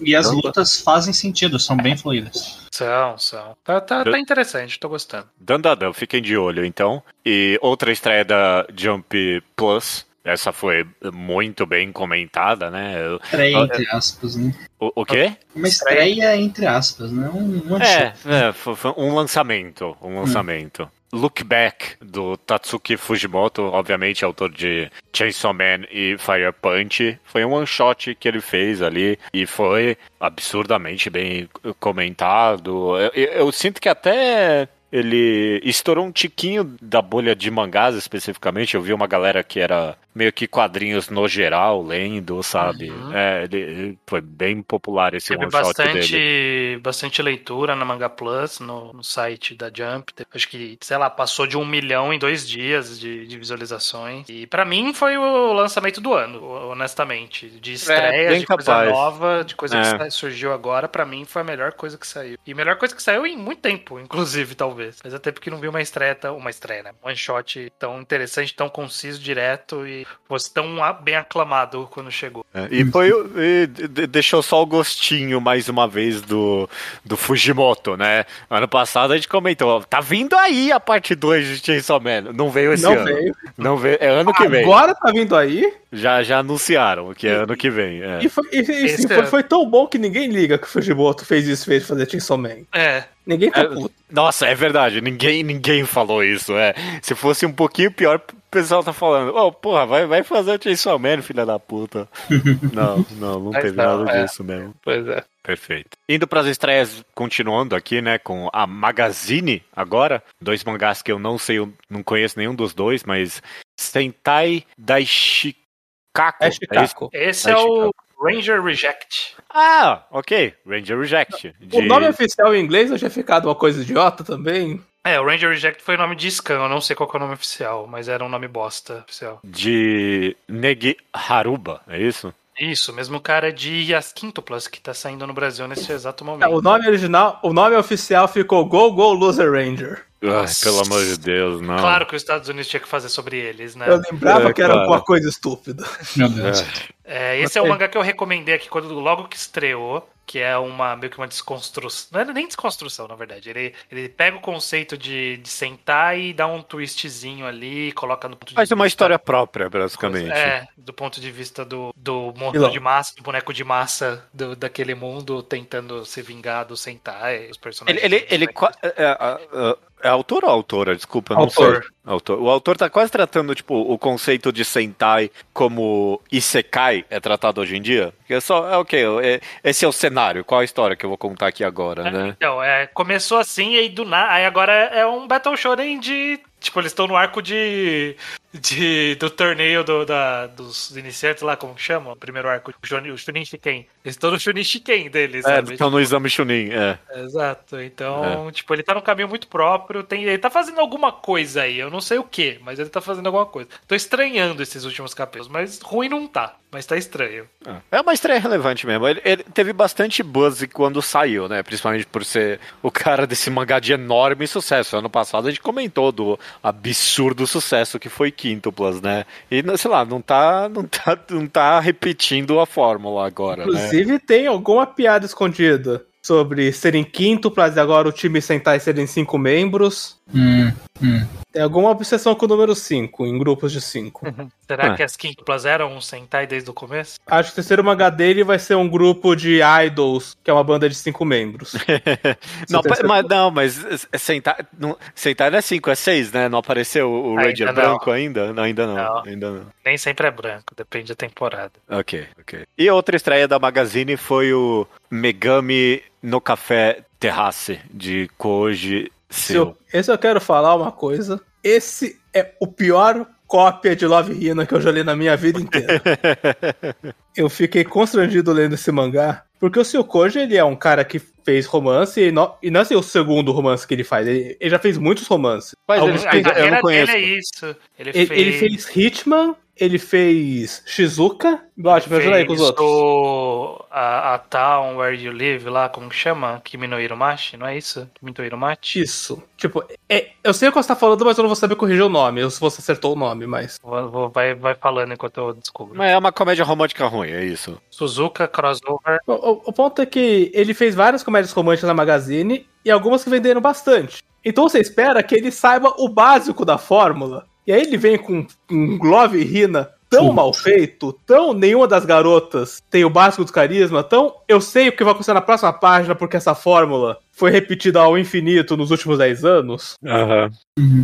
E as lutas fazem sentido, são bem fluídas. São, são. Tá, tá, tá interessante, tô gostando. Dandadão, fiquem de olho, então. E outra estreia da Jump Plus. Essa foi muito bem comentada, né? Estreia, entre aspas, né? O, o quê? Uma estreia, entre aspas, né? Um, um É, é foi, foi um lançamento. Um lançamento. Look Back, do Tatsuki Fujimoto, obviamente autor de Chainsaw Man e Fire Punch. Foi um one shot que ele fez ali e foi absurdamente bem comentado. Eu, eu- eu sinto que até ele estourou um tiquinho da bolha de mangás especificamente. Eu vi uma galera que era meio que quadrinhos no geral, lendo, sabe? Uhum. É, ele, foi bem popular esse Teve one shot dele. bastante, bastante leitura na Manga Plus, no, no site da Jump. Acho que, sei lá, passou de um milhão em dois dias de, de visualizações. E pra mim foi o lançamento do ano, honestamente. De estreia, É, de coisa capaz. nova, de coisa É. que surgiu agora, pra mim foi a melhor coisa que saiu. E a melhor coisa que saiu em muito tempo, inclusive, talvez. Mas até porque não vi uma estreia. Uma estreia, né? Um one shot tão interessante, tão conciso, direto e fosse tão a- bem aclamado quando chegou. É, e foi e de- deixou só o gostinho mais uma vez do, do Fujimoto, né? Ano passado a gente comentou, tá vindo aí a parte 2 de Chainsaw Man. Não veio esse Não ano. veio. Não veio, é ano que vem. Agora tá vindo aí. Já, já anunciaram que é ano que vem. é. E, foi, e, e, sim, é- foi, foi tão bom que ninguém liga que o Fujimoto fez isso, fez fazer Chainsaw Man. É, Ninguém tá É, puto. Nossa, é verdade, ninguém, ninguém falou isso, é. Se fosse um pouquinho pior, o pessoal tá falando, ô, porra, vai, vai fazer o Chainsaw Man, filha da puta. não, não, não Mas teve não, nada é. disso mesmo. pois é. Perfeito. Indo para as estreias, continuando aqui, né, com a Magazine agora, dois mangás que eu não sei, eu não conheço nenhum dos dois, mas Sentai Daishikaku. É. Esse Aí, é o Ranger Reject. Ah, ok. Ranger Reject. O de- nome oficial em inglês eu tinha ficado uma coisa idiota também. É, o Ranger Reject foi o nome de Scan, eu não sei qual que é o nome oficial, mas era um nome bosta oficial. De Negi Haruba, é isso? Isso, mesmo cara de As Quintuplas, que tá saindo no Brasil nesse exato É, momento. O nome original, o nome oficial ficou Go Go Loser Ranger. Ai, pelo amor de Deus, não. Claro que os Estados Unidos tinha que fazer sobre eles, né? Eu lembrava É, que era claro. uma coisa estúpida. Meu Deus. É, esse é o mangá que eu recomendei aqui quando logo que estreou, que é uma meio que uma desconstrução. Não é nem desconstrução, na verdade. Ele, ele pega o conceito de, de sentar e dá um twistzinho ali, coloca no ponto de uma vista- história própria, basicamente. É, do ponto de vista do, do monstro de massa, do boneco de massa do, daquele mundo tentando se vingar do Sentai, os personagens. Ele, ele, ele qua- é, é, é, é autor ou autora? Desculpa, não Autor. sei. Autor. O autor tá quase tratando, tipo, o conceito de Sentai como Isekai é tratado hoje em dia. Que é só, é ok, é, esse é o cenário, qual a história que eu vou contar aqui agora, né? Então, é, começou assim, e aí do nada. Aí agora é um Battle Shonen de. Tipo, eles estão no arco de. De, do torneio do, da, dos iniciantes lá, como que chama? O primeiro arco, o, o Chunin Shiken. Eles estão no Chunin Shiken deles, É, sabe? estão no exame Chunin, é. Exato. Então, tipo, ele tá num caminho muito próprio. Tem, ele tá fazendo alguma coisa aí. Eu não sei o que, mas ele tá fazendo alguma coisa. Tô estranhando esses últimos capítulos, mas ruim não tá. Mas tá estranho. É uma estreia relevante mesmo. Ele, ele teve bastante buzz quando saiu, né? Principalmente por ser o cara desse mangá de enorme sucesso. Ano passado a gente comentou do absurdo sucesso que foi Quintuplas, né? E, sei lá, não tá, não tá, não tá repetindo a fórmula agora, né? Inclusive, tem alguma piada escondida sobre serem quíntuplas e agora o time Sentai serem cinco membros. Hum, hum. Tem alguma obsessão com o número 5, em grupos de 5. Será Ah. que as quíntuplas eram um Sentai desde o começo? Acho que o terceiro mangá dele vai ser um grupo de idols, que é uma banda de cinco membros. Não, Você tem mas, não, mas Sentai não, Sentai não é 5, é 6, né? Não apareceu o Ainda Ranger não. branco ainda? Não, ainda não, Não. Ainda não. Nem sempre é branco, depende da temporada. Ok, ok. E outra estreia da Magazine foi o Megami no Café Terrace, de Koji Seu. eu- esse eu quero falar uma coisa. Esse é o pior cópia de Love Hina que eu já li na minha vida inteira. eu fiquei constrangido lendo esse mangá, porque o Seu Koji, ele é um cara que fez romance, e não, e não é assim o segundo romance que ele faz, ele, ele já fez muitos romances. Mas Alguns ele- A eu não carreira conheço. é isso. Ele, Ele, fez. ele fez Hitman, ele fez Shizuka. Bate, me ajuda aí com os outros. o- a, a Town Where You Live lá, como que chama? Kimi no Irumachi, não é isso? Kimi no Irumachi? Isso. Tipo, é, eu sei o que você tá falando, mas eu não vou saber corrigir o nome, ou se você acertou o nome, mas. Vou- vou- vai, vai falando enquanto eu descubro. Mas é uma comédia romântica ruim, é isso. Suzuka Crossover. O, o- o ponto é que ele fez várias comédias românticas na Magazine e algumas que venderam bastante. Então você espera que ele saiba o básico da fórmula. E aí ele vem com um Glove e Rina tão mal feito, tão nenhuma das garotas tem o básico do carisma, tão eu sei o que vai acontecer na próxima página porque essa fórmula foi repetida ao infinito nos últimos 10 anos. Aham.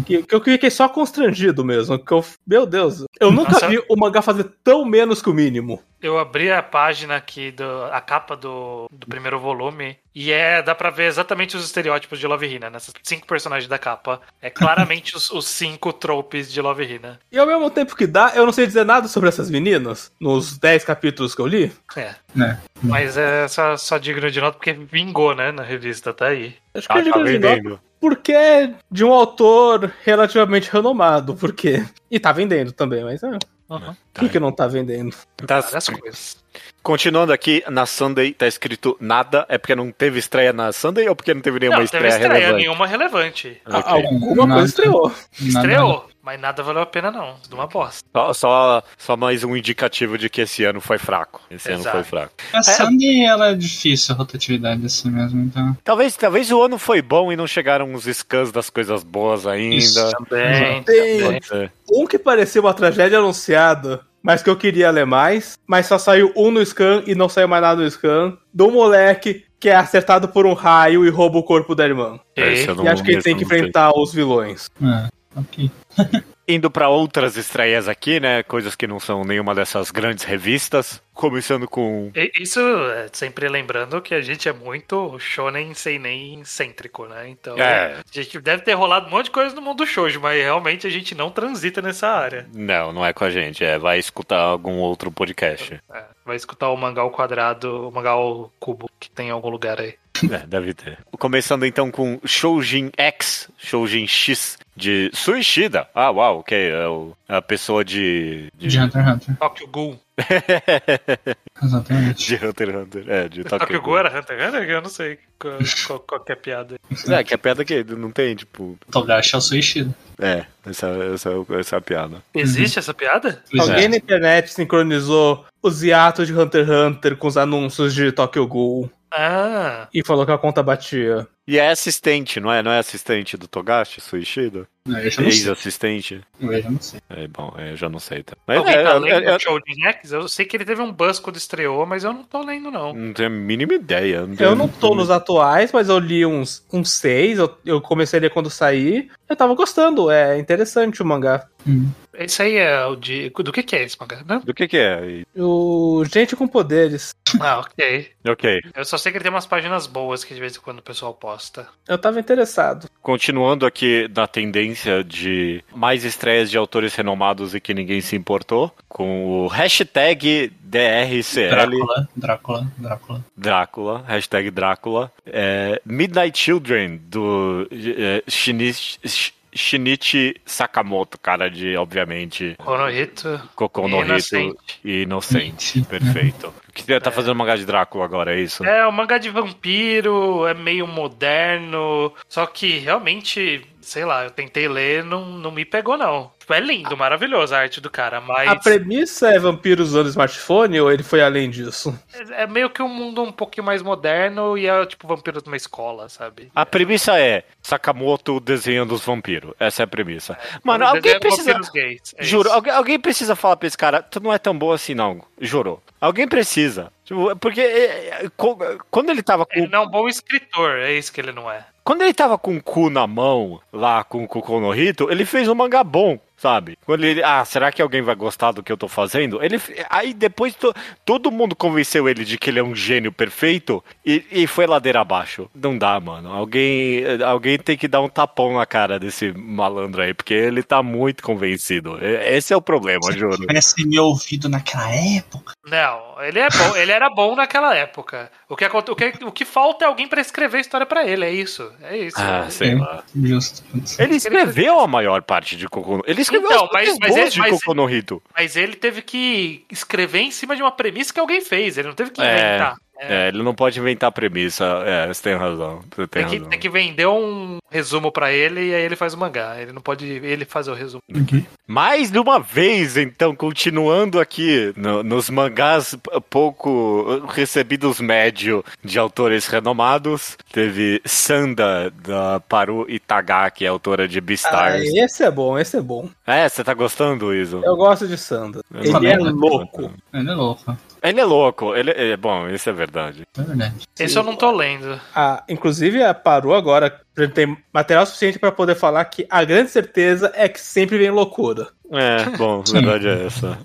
Que, que eu fiquei só constrangido mesmo. Que eu, meu Deus, eu nunca Nossa. vi o mangá fazer tão menos que o mínimo. Eu abri a página aqui, do, a capa do, do primeiro volume, e é dá pra ver exatamente os estereótipos de Love Hina, nessas cinco personagens da capa. É claramente os, os cinco tropes de Love Hina. E ao mesmo tempo que dá, eu não sei dizer nada sobre essas meninas, nos 10 capítulos que eu li. É. né? Mas é só, só digno de nota porque vingou, né, na revista, tá aí. Acho que Tá, digo tá vendendo. porque é de um autor relativamente renomado, porque... E tá vendendo também, mas é, Uhum. que que não tá vendendo? Tá- Várias coisas. Continuando aqui, na Sunday tá escrito nada. É porque não teve estreia na Sunday ou porque não teve nenhuma Não, teve estreia, estreia, relevante? nenhuma relevante. Ok. Alguma Nada. coisa estreou. Nada- Estreou, mas nada valeu a pena não. De uma bosta. Só, só, só mais um indicativo de que esse ano foi fraco. Esse ano Exato. foi fraco. A Sandy, ela é difícil a rotatividade assim mesmo, então. Talvez, talvez o ano foi bom e não chegaram os scans das coisas boas ainda. Isso. Também, Tem- também. Um que parecia uma tragédia anunciada, mas que eu queria ler mais, mas só saiu um no scan e não saiu mais nada no scan, do moleque que é acertado por um raio e rouba o corpo da irmã. E acho que ele tem que enfrentar os vilões. É, ok. Indo pra outras estreias aqui, né? Coisas que não são nenhuma dessas grandes revistas. Começando com. Isso é sempre lembrando que a gente é muito shonen sem nem cêntrico, né? Então, É. a gente deve ter rolado um monte de coisa no mundo shoujo, mas realmente a gente não transita nessa área. Não, não é com a gente. É, vai escutar algum outro podcast. É, vai escutar o mangá ao quadrado, o mangá ao cubo que tem em algum lugar aí. É, deve ter. Começando então com Shoujin X, Shoujin X de Suishida. Ah, uau, ok. É o- a pessoa de. De De, Hunter x Hunter. Tokyo Ghoul. Exatamente. de Hunter x Hunter. É, de Tokyo Tokyo Ghoul era Hunter x Hunter? Eu não sei qual, qual, qual que é a piada. É, que a piada que não tem, tipo. Togashi é o Suishida. É, essa, essa, essa é a piada. Existe essa piada? Pois Alguém é. na internet sincronizou os hiatos de Hunter x Hunter com os anúncios de Tokyo Ghoul Ah, e falou que a conta batia. E é assistente, não é? Não é assistente do Togashi, Suishida? Não, eu já não sei. Ex-assistente. Eu já não sei. É, bom, é, eu já não sei. Tá? Mas alguém é, tá lendo é, o show de X? Eu sei que ele teve um buzz quando estreou, mas eu não tô lendo, não. não tenho a mínima ideia. Eu tenho- não tô nos atuais, mas eu li uns, uns seis, eu, eu comecei a ler quando saí. Eu tava gostando, é interessante o mangá. Hum. Esse aí é o de. Do que, que é esse mangá? Não? Do que que é? O Gente com Poderes. Ah, ok. Ok. Eu só sei que ele tem umas páginas boas que de vez em quando o pessoal posta. Eu tava interessado. Continuando aqui na tendência sequência de mais estreias de autores renomados e que ninguém se importou, com o hashtag DRCL. Drácula, Drácula, Drácula. Drácula, hashtag Drácula. É, Midnight Children, do é, Shinichi, Shinichi Sakamoto, cara de, obviamente, Konohito. Kokonohito e Inocente. Perfeito. Que você tá fazendo mangá de Drácula agora, é isso? É, o mangá de vampiro, é meio moderno, só que realmente, sei lá, eu tentei ler, não, não me pegou não. Tipo, é lindo, maravilhoso a arte do cara, mas A premissa é vampiro usando smartphone ou ele foi além disso? é meio que um mundo um pouquinho mais moderno e é tipo vampiro numa escola, sabe? A premissa é Sakamoto desenhando os vampiros. Essa é a premissa. Mano, Eles alguém precisa. vampiros gays, é Juro, isso. alguém, alguém precisa falar pra esse cara, tu não é tão bom assim, não. Jurou. Alguém precisa. Tipo, porque é, é, quando ele tava com. Ele não é um bom escritor, é isso que ele não é. Quando ele tava com o cu na mão, lá com, com o Konohito, ele fez um mangá bom, sabe? Quando ele. Ah, será que alguém vai gostar do que eu tô fazendo? Ele. Aí depois to- todo mundo convenceu ele de que ele é um gênio perfeito e, e foi ladeira abaixo. Não dá, mano. Alguém, alguém tem que dar um tapão na cara desse malandro aí, porque ele tá muito convencido. Esse é o problema, juro. Tivesse me ouvido naquela época. Não, ele é bom, ele era bom naquela época. O que, o que, o que falta é alguém pra escrever a história pra ele, é isso. É isso. Ah, sei É. lá. Justo. Ele escreveu a maior parte de Kokono. Ele escreveu Então, as mas- mas ele- de mas- Kokonohito. Mas ele teve que escrever em cima de uma premissa que alguém fez, ele não teve que É, inventar. É, ele não pode inventar premissa. É, você tem razão. Você tem, Tem que, razão. tem que vender um resumo pra ele e aí ele faz o mangá. Ele não pode ele fazer o resumo. Mais de uma vez, então, continuando aqui no- nos mangás pouco recebidos médio de autores renomados, teve Sanda, da Paru Itagaki, autora de Ah, Beastars. esse é bom, esse é bom. É, você tá gostando, Iso? Eu gosto de Sanda. Ele também, é né? louco. Ele é louco. Ele é louco, ele é, bom, isso é verdade. É verdade. Esse eu não tô lendo. Ah, inclusive, parou agora. Ele tem material suficiente pra poder falar que a grande certeza é que sempre vem loucura. É, bom, a verdade é essa.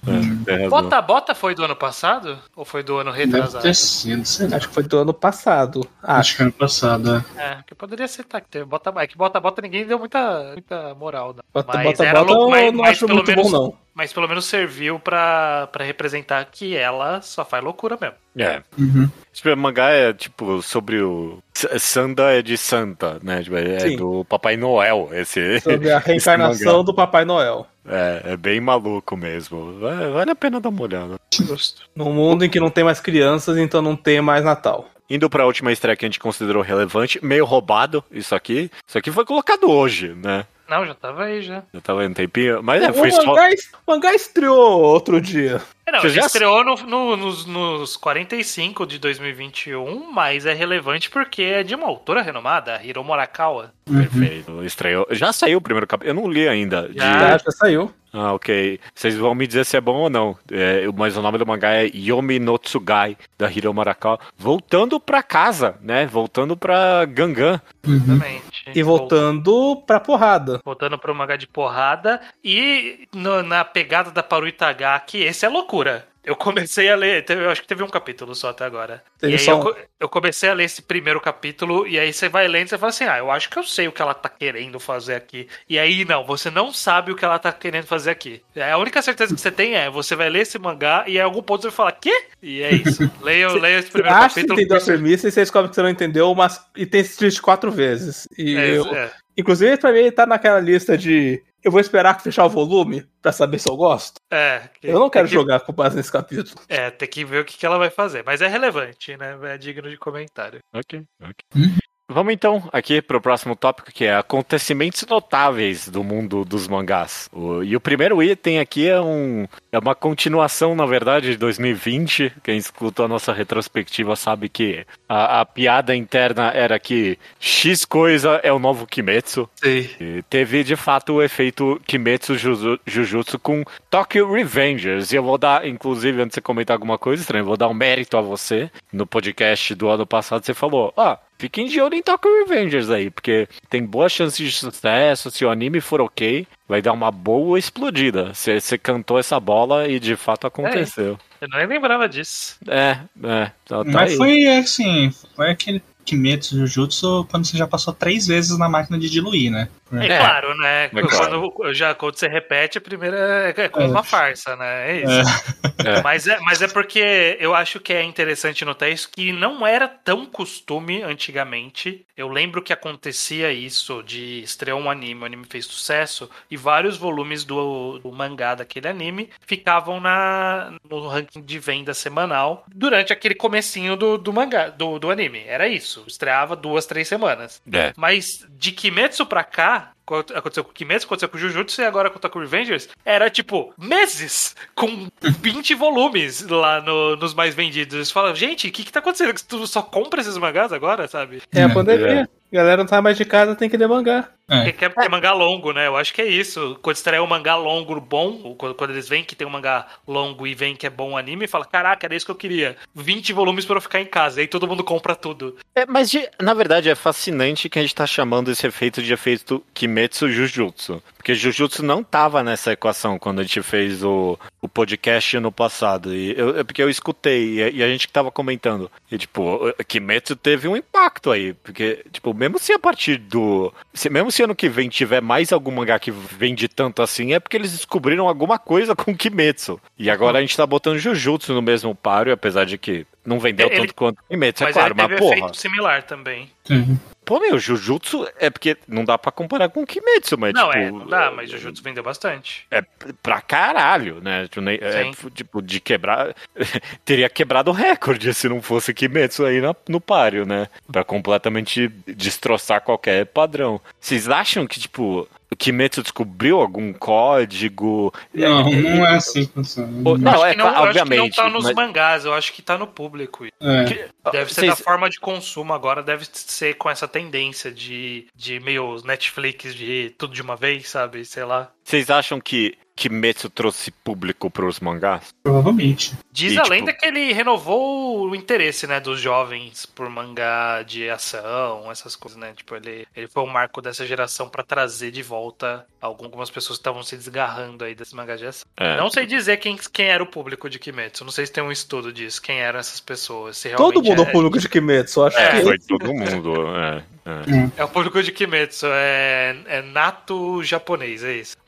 É. Bota Bota foi do ano passado? Ou foi do ano Deve retrasado? ter sido, sei lá. Acho que foi do ano passado. Acho Acho. que ano passado. é. É, que poderia ser tá, que teve Bota É que Bota Bota ninguém deu muita, muita moral. Não. Bota, Mas bota, era bota, louco, eu mas- não mas acho pelo muito menos- bom, não. Mas pelo menos serviu pra, pra representar que ela só faz loucura mesmo. É. Uhum. Tipo, mangá é tipo sobre o. Sanda é de Santa, né? Tipo, é Sim. do Papai Noel. Esse, Sobre a reencarnação do Papai Noel. É, é bem maluco mesmo. Vale, vale a pena dar uma olhada. Justo. Num mundo em que não tem mais crianças, então não tem mais Natal. Indo pra última estreia que a gente considerou relevante, meio roubado isso aqui. Isso aqui foi colocado hoje, né? Não, já tava aí já. Já tava um tempinho. Mas é, o, foi só. mangá, o mangá estreou outro dia. É, não, ele já- estreou no- no- nos, nos 45 de 2021, mas é relevante porque é de uma autora renomada, a Hiro Morakawa. Perfeito. Estreou. Já saiu o primeiro capítulo. Eu não li ainda. de- Já. Já, saiu. Ah, ok. Vocês vão me dizer se é bom ou não. É, mas o nome do mangá é Yomi no Tsugai, da Hiro Marakawa. Voltando pra casa, né? Voltando pra Gangan. Uhum. Exatamente. E voltando pra porrada. Voltando pro mangá de porrada. E no- na pegada da Paru Itagaki, esse é loucura. Eu comecei a ler, teve- eu acho que teve um capítulo só até agora. Teve e aí só eu, eu comecei a ler esse primeiro capítulo, e aí você vai lendo e você fala assim: ah, eu acho que eu sei o que ela tá querendo fazer aqui. E aí, não, você não sabe o que ela tá querendo fazer aqui. É, A única certeza que você tem é: você vai ler esse mangá e em algum ponto você vai falar, quê? E é isso. Leia, leia esse Você primeiro acha que capítulo. entendeu a premissa e você descobre que você não entendeu, mas e tem esse twist quatro vezes. E É, eu- é. Inclusive, pra mim, ele tá naquela lista de eu vou esperar fechar o volume pra saber se eu gosto. É, Eu não quero que- jogar com base nesse capítulo. É, tem que ver o que, que ela vai fazer. Mas é relevante, né? É digno de comentário. Ok, ok. Uhum. Vamos então aqui pro próximo tópico, que é acontecimentos notáveis do mundo dos mangás. O- e o primeiro item aqui é, um, é uma continuação, na verdade, de 2020. Quem escutou a nossa retrospectiva sabe que a, a piada interna era que X coisa é o novo Kimetsu. Sim. E teve de fato o efeito Kimetsu Juju- Jujutsu com Tokyo Revengers. E eu vou dar, inclusive, antes de você comentar alguma coisa estranha, eu vou dar um mérito a você. No podcast do ano passado, você falou: Ó, fiquem de olho em Tokyo Revengers aí, porque tem boa chance de sucesso. Se o anime for ok, vai dar uma boa explodida. Você, você cantou essa bola e de fato aconteceu. Eu nem lembrava disso. É, é. Tá, tá Mas aí. foi assim, foi aquele Kimetsu Jujutsu quando você já passou três vezes na máquina de diluir, né? É, É. claro, né? É claro. Quando, já, quando você repete, a primeira é, é como É. uma farsa, né? É isso. É. Mas, é, mas é porque eu acho que é interessante notar isso, que não era tão costume antigamente. Eu lembro que acontecia isso de estrear um anime, o anime fez sucesso, e vários volumes do, do mangá daquele anime ficavam na, no ranking de venda semanal durante aquele comecinho do, do mangá, do, do anime. Era isso. Estreava duas, três semanas. É. Mas de Kimetsu pra cá, aconteceu com Kimetsu, aconteceu com Jujutsu e agora com Taku Revengers, era tipo meses com 20 volumes lá no- nos mais vendidos. Eles falam, gente, o que que tá acontecendo? Que tu só compra esses mangás agora, sabe? É a É. pandemia. Galera não tá mais de casa, tem que ler mangá. Porque quer ter mangá longo, né? Eu acho que é isso. Quando estreia um mangá longo bom, quando, quando eles veem que tem um mangá longo e veem que é bom anime, fala, caraca, era isso que eu queria. 20 volumes pra eu ficar em casa. Aí todo mundo compra tudo. É, mas de- na verdade é fascinante que a gente tá chamando esse efeito de efeito Kimetsu Jujutsu. Porque Jujutsu não tava nessa equação quando a gente fez o, o podcast no passado. E eu, é porque eu escutei e, a- e a gente que tava comentando. E tipo, Kimetsu teve um impacto aí. Porque, tipo, mesmo se a partir do. Se, mesmo se ano que vem tiver mais algum mangá que vende tanto assim, é porque eles descobriram alguma coisa com Kimetsu. E agora a gente tá botando Jujutsu no mesmo páreo, apesar de que não vendeu Ele- tanto quanto Kimetsu, é Mas claro, ele teve mas porra. efeito similar também. Uhum. Pô, meu, Jujutsu é porque não dá pra comparar com Kimetsu, mas não, tipo... é, não dá, mas Jujutsu vendeu bastante. É pra caralho, né? Tipo, é, tipo, de quebrar... Teria quebrado o recorde se não fosse Kimetsu aí na- no páreo, né? Pra completamente destroçar qualquer padrão. Vocês acham que, tipo... O Kimetsu descobriu algum código? Não, É, não é assim que funciona. Não, acho é que não, eu acho que obviamente, não tá nos mas- mangás, eu acho que tá no público. É. Deve ser Vocês- da forma de consumo agora, deve ser com essa tendência de, de meio Netflix de tudo de uma vez, sabe? Sei lá. Vocês acham que Kimetsu trouxe público pros mangás? Provavelmente. Diz E, a tipo- lenda que ele renovou o interesse, né, dos jovens por mangá de ação, essas coisas, né? Tipo, ele, ele foi um marco dessa geração pra trazer de volta algumas pessoas que estavam se desgarrando aí desses mangás de ação. É. Não sei dizer quem, quem era o público de Kimetsu, não sei se tem um estudo disso, quem eram essas pessoas. Se Todo mundo é é, o público de Kimetsu, acho É, que Foi todo mundo, é. É. É o público de Kimetsu, é, é nato japonês, é isso.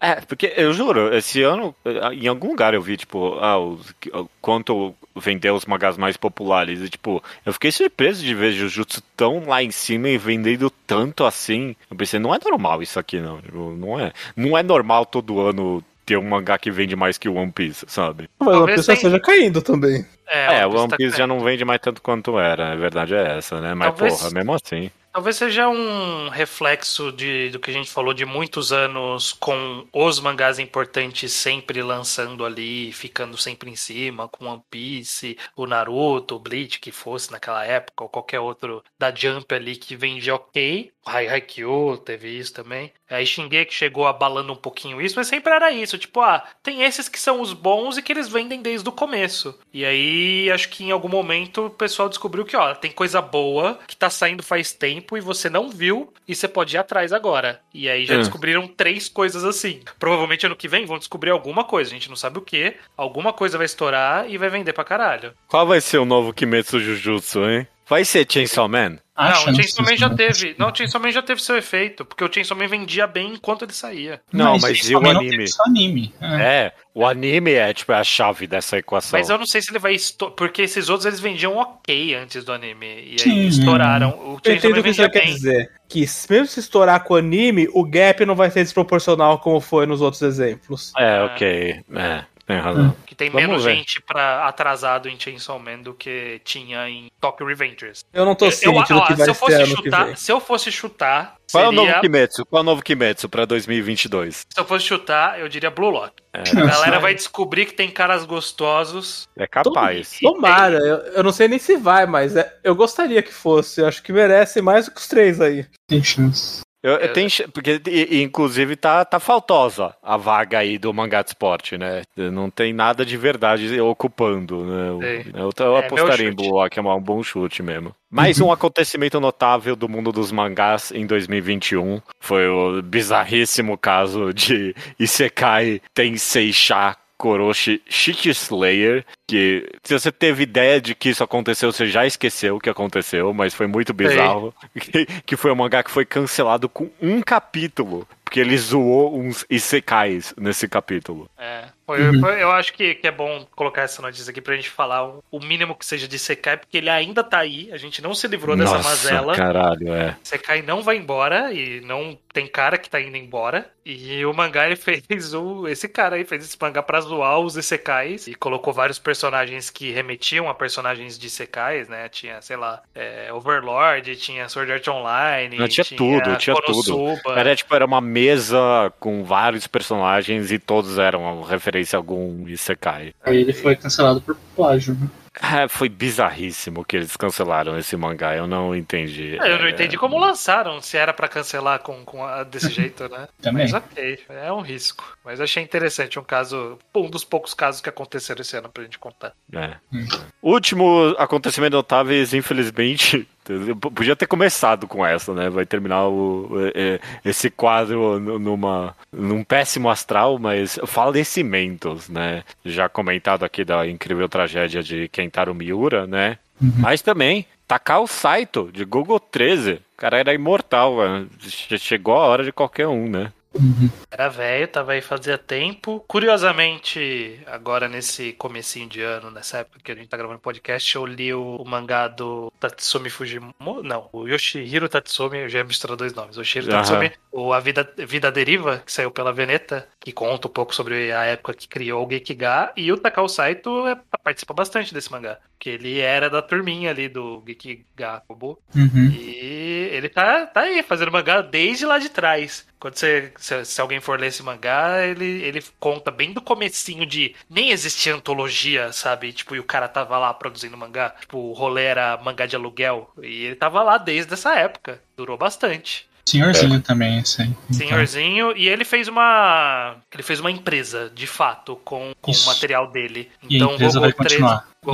É, porque eu juro, esse ano, em algum lugar eu vi, tipo, ah, os- quanto vendeu os mangás mais populares. E, tipo, eu fiquei surpreso de ver Jujutsu tão lá em cima e vendendo tanto assim. Eu pensei, não é normal isso aqui, não. Tipo, não é. Não é normal todo ano ter um mangá que vende mais que o One Piece, sabe? Mas o Talvez pessoa tenha- esteja caindo também. É, o One tá Piece já não vende mais tanto quanto era, a verdade é essa, né? Mas, Talvez- porra, mesmo assim. Talvez seja um reflexo de, do que a gente falou de muitos anos com os mangás importantes sempre lançando ali, ficando sempre em cima, com One Piece, o Naruto, o Bleach, que fosse naquela época, ou qualquer outro da Jump ali que vende ok. O Hai Haikyuu teve isso também. Aí Shingeki chegou abalando um pouquinho isso, mas sempre era isso, tipo, ah, tem esses que são os bons e que eles vendem desde o começo. E aí, acho que em algum momento o pessoal descobriu que, ó, tem coisa boa que tá saindo faz tempo e você não viu e você pode ir atrás agora. E aí já É. descobriram três coisas assim. Provavelmente ano que vem vão descobrir alguma coisa, a gente não sabe o que. Alguma coisa vai estourar e vai vender pra caralho. Qual vai ser o novo Kimetsu Jujutsu, hein? Vai ser Chainsaw Man? Não, o Chainsaw Man já se- teve. Não, o Chainsaw Man já teve seu efeito, porque o Chainsaw Man vendia bem enquanto ele saía. Não, mas isso e o não anime? anime. É. É, o anime é, tipo, a chave dessa equação. Mas eu não sei se ele vai estourar. Porque esses outros eles vendiam ok antes do anime. E aí Sim. estouraram. O Eu Chainsaw entendo Man o que você quer bem. dizer. Que mesmo se estourar com o anime, o gap não vai ser desproporcional como foi nos outros exemplos. É, ok. É, tem razão. Que tem Vamos menos ver. gente pra, atrasado em Chainsaw Man do que tinha em Tokyo Revengers. Eu não tô Eu- ciente eu- ó, que se vai eu ser fosse chutar, vem. se eu fosse chutar, Qual é o novo seria, Kimetsu? Qual é o novo Kimetsu pra 2022? se eu fosse chutar, eu diria Blue Lock. É, A galera vai descobrir que tem caras gostosos. é capaz. Tomara, eu, eu não sei nem se vai, mas é- eu gostaria que fosse. Eu acho que merece mais do que os três aí. Tem chance. Eu, eu É. tenho, porque inclusive tá, tá faltosa a vaga aí do mangá de esporte, né? Não tem nada de verdade ocupando, né? Eu, eu, É, apostaria meu em chute. Blue Lock, é um bom chute mesmo. Mais um acontecimento notável do mundo dos mangás em 2021 foi o bizarríssimo caso de Isekai Tensei Sha Koroshi Shit Slayer, que se você teve ideia de que isso aconteceu, você já esqueceu o que aconteceu, mas foi muito bizarro. Que, que foi um mangá que foi cancelado com um capítulo, porque ele zoou uns isekais nesse capítulo. É. Foi, foi- eu acho que, que é bom colocar essa notícia aqui pra gente falar o, o mínimo que seja de Sekai, porque ele ainda tá aí, a gente não se livrou dessa Nossa, mazela. caralho, é. Sekai não vai embora e não tem cara que tá indo embora. E o mangá ele fez o. Esse cara aí fez esse mangá pra zoar os Isekais e colocou vários personagens que remetiam a personagens de Isekais, né? Tinha, sei lá, é, Overlord, tinha Sword Art Online. Não, tinha tudo, tinha tudo. Konosuba. Era tipo, era uma mesa com vários personagens e todos eram referência a algum Isekai. Aí ele foi cancelado por plágio, né? É, foi bizarríssimo que eles cancelaram esse mangá, eu não entendi. É, eu não É, entendi como lançaram, se era pra cancelar com, com a- desse jeito, né? Também. Mas ok, é um risco. Mas achei interessante, um caso, um dos poucos casos que aconteceram esse ano pra gente contar. É. Hum. Último acontecimento notáveis, infelizmente, eu podia ter começado com essa, né? Vai terminar o, é, é, esse quadro numa, num péssimo astral, mas falecimentos, né? Já comentado aqui da incrível tragédia de Kentaro Miura, né? Uhum. Mas também Takao Saito, de Google 13. O cara era imortal, né? Che- chegou a hora de qualquer um, né? Uhum. Era velho, tava aí fazia tempo. Curiosamente, agora nesse comecinho de ano, nessa época que a gente tá gravando podcast, eu li o, o mangá do Tatsumi Fujimoto. Não, o Yoshihiro Tatsumi, eu já ia misturar dois nomes. O Yoshihiro Aham. Tatsumi, o A Vida, Vida Deriva, que saiu pela Veneta, que conta um pouco sobre a época que criou o Gekiga. E o Takao Saito é, participa bastante desse mangá. Que ele era da turminha ali do Gekiga Kobo. Uhum. E ele tá, tá aí, fazendo mangá desde lá de trás. Quando você, se, se alguém for ler esse mangá, ele, ele conta bem do comecinho de nem existia antologia, sabe? Tipo, e o cara tava lá produzindo mangá. Tipo, o rolê era mangá de aluguel. E ele tava lá desde essa época. Durou bastante. Senhorzinho também, esse aí. Então, Senhorzinho, e ele fez uma. Ele fez uma empresa, de fato, com, com o material dele. E a Então, empresa vai 13,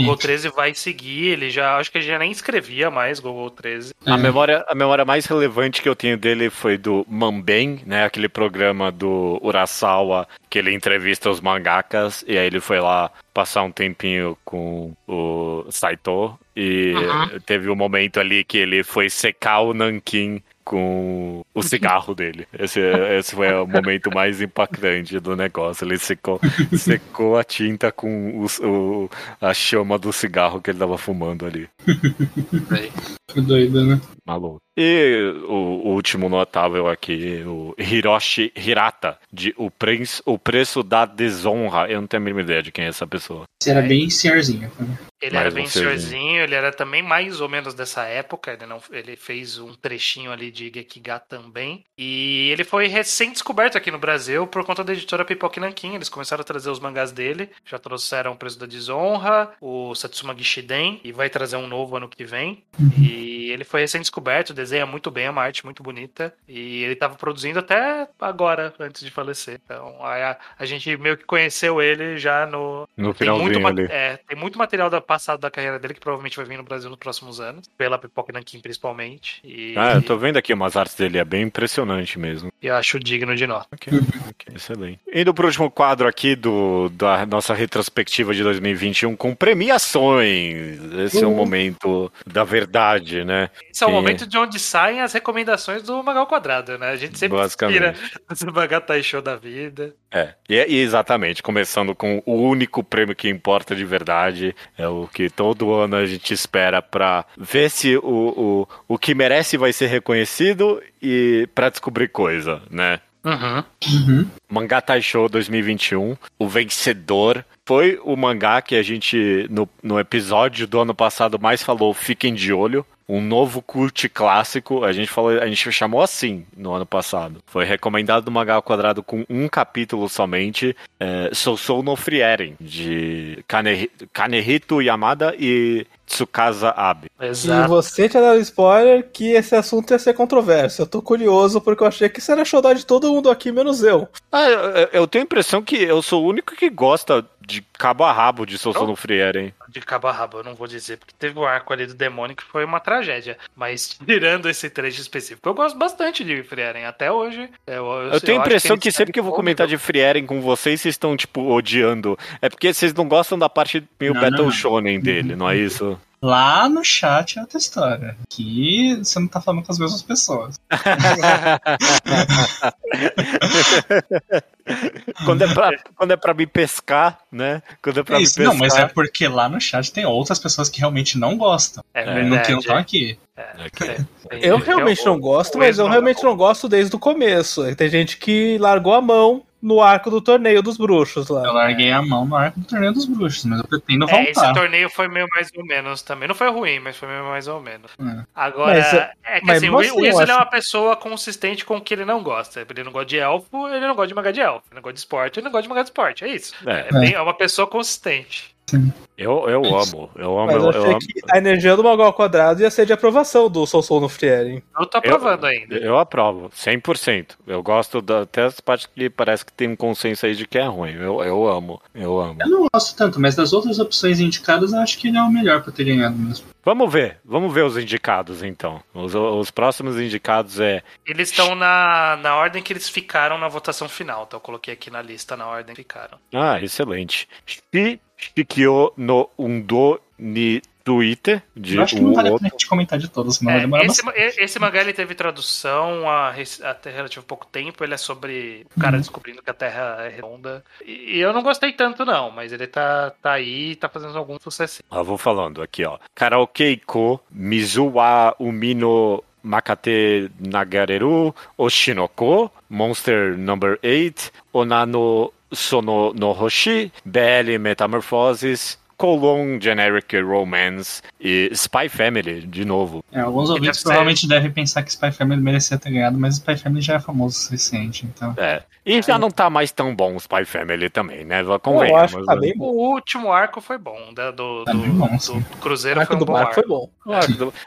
Isso. 13 vai seguir, ele já. Acho que ele já nem escrevia mais Gogol 13. A, É. memória, a memória mais relevante que eu tenho dele foi do Mamben, né? Aquele programa do Urasawa que ele entrevista os mangakas e aí ele foi lá passar um tempinho com o Saito e teve um momento ali que ele foi secar o nanquim com o cigarro dele. Esse, esse foi o momento mais impactante do negócio. Ele secou, secou a tinta com os- o, a chama do cigarro que ele tava fumando ali. Doido, né? Maluco. E o, o último notável aqui, o Hiroshi Hirata, de o, Prince, o Preço da Desonra. Eu não tenho a mínima ideia de quem é essa pessoa. Você era bem senhorzinho. né? Ele Mais era bem serzinho. senhorzinho, ele era também mais ou menos dessa época, ele, não, ele fez um trechinho ali de Gekiga também. E ele foi recém-descoberto aqui no Brasil por conta da editora Pipoque Nankin. Eles começaram a trazer os mangás dele, já trouxeram o Preço da Desonra, o Satsuma Gishiden, e vai trazer um novo ano que vem. E ele foi recém-descoberto, desenha muito bem, é uma arte muito bonita. E ele estava produzindo até agora, antes de falecer. Então a, a gente meio que conheceu ele já no, No tem muito, finalzinho ali. é, tem muito material da passado da carreira dele que provavelmente vai vir no Brasil nos próximos anos, pela Pipoca Nankin principalmente. E, Ah, eu tô vendo aqui umas artes dele, é bem impressionante mesmo. e eu acho digno de nota. Ok, ok, excelente. Indo pro último quadro aqui do, da nossa retrospectiva de 2021 com premiações. Esse é o Uhum. momento da verdade, né? Esse é o momento de onde saem as recomendações do Magal Quadrado, né? A gente sempre inspira esse Magal Taisho da vida. É, e, e exatamente, começando com o único prêmio que importa de verdade, é o que todo ano a gente espera pra ver se o, o, o que merece vai ser reconhecido e pra descobrir coisa, né? Uhum. Uhum. Mangá Taisho 2021, o vencedor foi o mangá que a gente, no, no episódio do ano passado, mais falou, fiquem de olho. Um novo cult clássico, a gente falou, a gente chamou assim no ano passado. Foi recomendado no Mangá ao Quadrado com um capítulo somente, é, Sousou no Frieren, de Kane- Kanehito Yamada e Tsukasa Abe. E Exato. você tinha dado spoiler que esse assunto ia ser controverso. Eu tô curioso porque eu achei que isso era xodó de todo mundo aqui, menos eu. Ah, eu, eu tenho a impressão que eu sou o único que gosta de cabo a rabo de Sousou no Frieren. De cabo a rabo, eu não vou dizer, porque teve o arco ali do demônio que foi uma tragédia. Mas tirando esse trecho específico, eu gosto bastante de Frieren. Até hoje. Eu, eu- Eu tenho a impressão ele que sempre que eu vou comentar de. Frieren com vocês, vocês estão, tipo, odiando. É porque vocês não gostam da parte meio Não, Battle não, não. Shonen dele, não é isso? Lá no chat é outra história. Aqui você não tá falando com as mesmas pessoas. quando, é pra, quando é pra me pescar, né? Quando é pra É me isso. pescar. Não, mas é porque lá no chat tem outras pessoas que realmente não gostam. É É, não que não estão aqui. Ok. É, Eu realmente não gosto, mas eu realmente não gosto desde o começo. Tem gente que largou a mão no arco do torneio dos bruxos Eu lá. larguei a mão no arco do torneio dos bruxos, mas eu pretendo É, esse voltar. torneio foi meio mais ou menos também. Não foi ruim, mas foi meio mais ou menos. É. Agora, Mas, é que mas assim, o você o Wilson acha- é uma pessoa consistente com o que ele não gosta. Ele não gosta de elfo, ele não gosta de mangá de elfo. Ele não gosta de esporte, ele não gosta de mangá de esporte. É isso. É, É, bem- é uma pessoa consistente. Eu, eu amo, eu amo, Mas eu eu, achei amo. que a energia do Magal ao quadrado ia ser de aprovação do Soul Soul no Frieren. Eu tô aprovando ainda. Eu aprovo, 100%. Eu gosto da, até as partes que parece que tem um consenso aí de que é ruim. Eu, eu amo, eu amo. Eu não gosto tanto, mas das outras opções indicadas, eu acho que ele é o melhor pra ter ganhado mesmo. Vamos ver, vamos ver os indicados então. Os, os próximos indicados é Eles estão na, na ordem que eles ficaram na votação final. Então eu coloquei aqui na lista na ordem que ficaram. Ah, excelente. Shi Shikyo no Undo ni Twitter, de Eu acho que não vale a outro. pena a gente comentar de todos, senão É, vai demorar esse, bastante. esse mangá ele teve tradução há até relativo pouco tempo. Ele é sobre o cara Uhum. descobrindo que a Terra é redonda. E, e eu não gostei tanto, não, mas ele tá, tá aí e tá fazendo algum sucesso. Ah, vou falando aqui, ó. Karaoke-ko, Mizuwa Umino Makate Nagareru, Oshinoko, Monster Number 8, Onano Sono no Hoshi, BL Metamorphosis, Colon Generic Romance e Spy Family, de novo. É, alguns deve ouvintes ser- provavelmente devem pensar que Spy Family merecia ter ganhado, mas Spy Family já é famoso o suficiente, então. É. E já não tá mais tão bom Spy Family também, né? Eu Convenhamos. acho que tá bem bom. O último arco foi bom, da- do, Tá do, bem bom, do sim. O Cruzeiro arco foi um do bom arco. foi bom.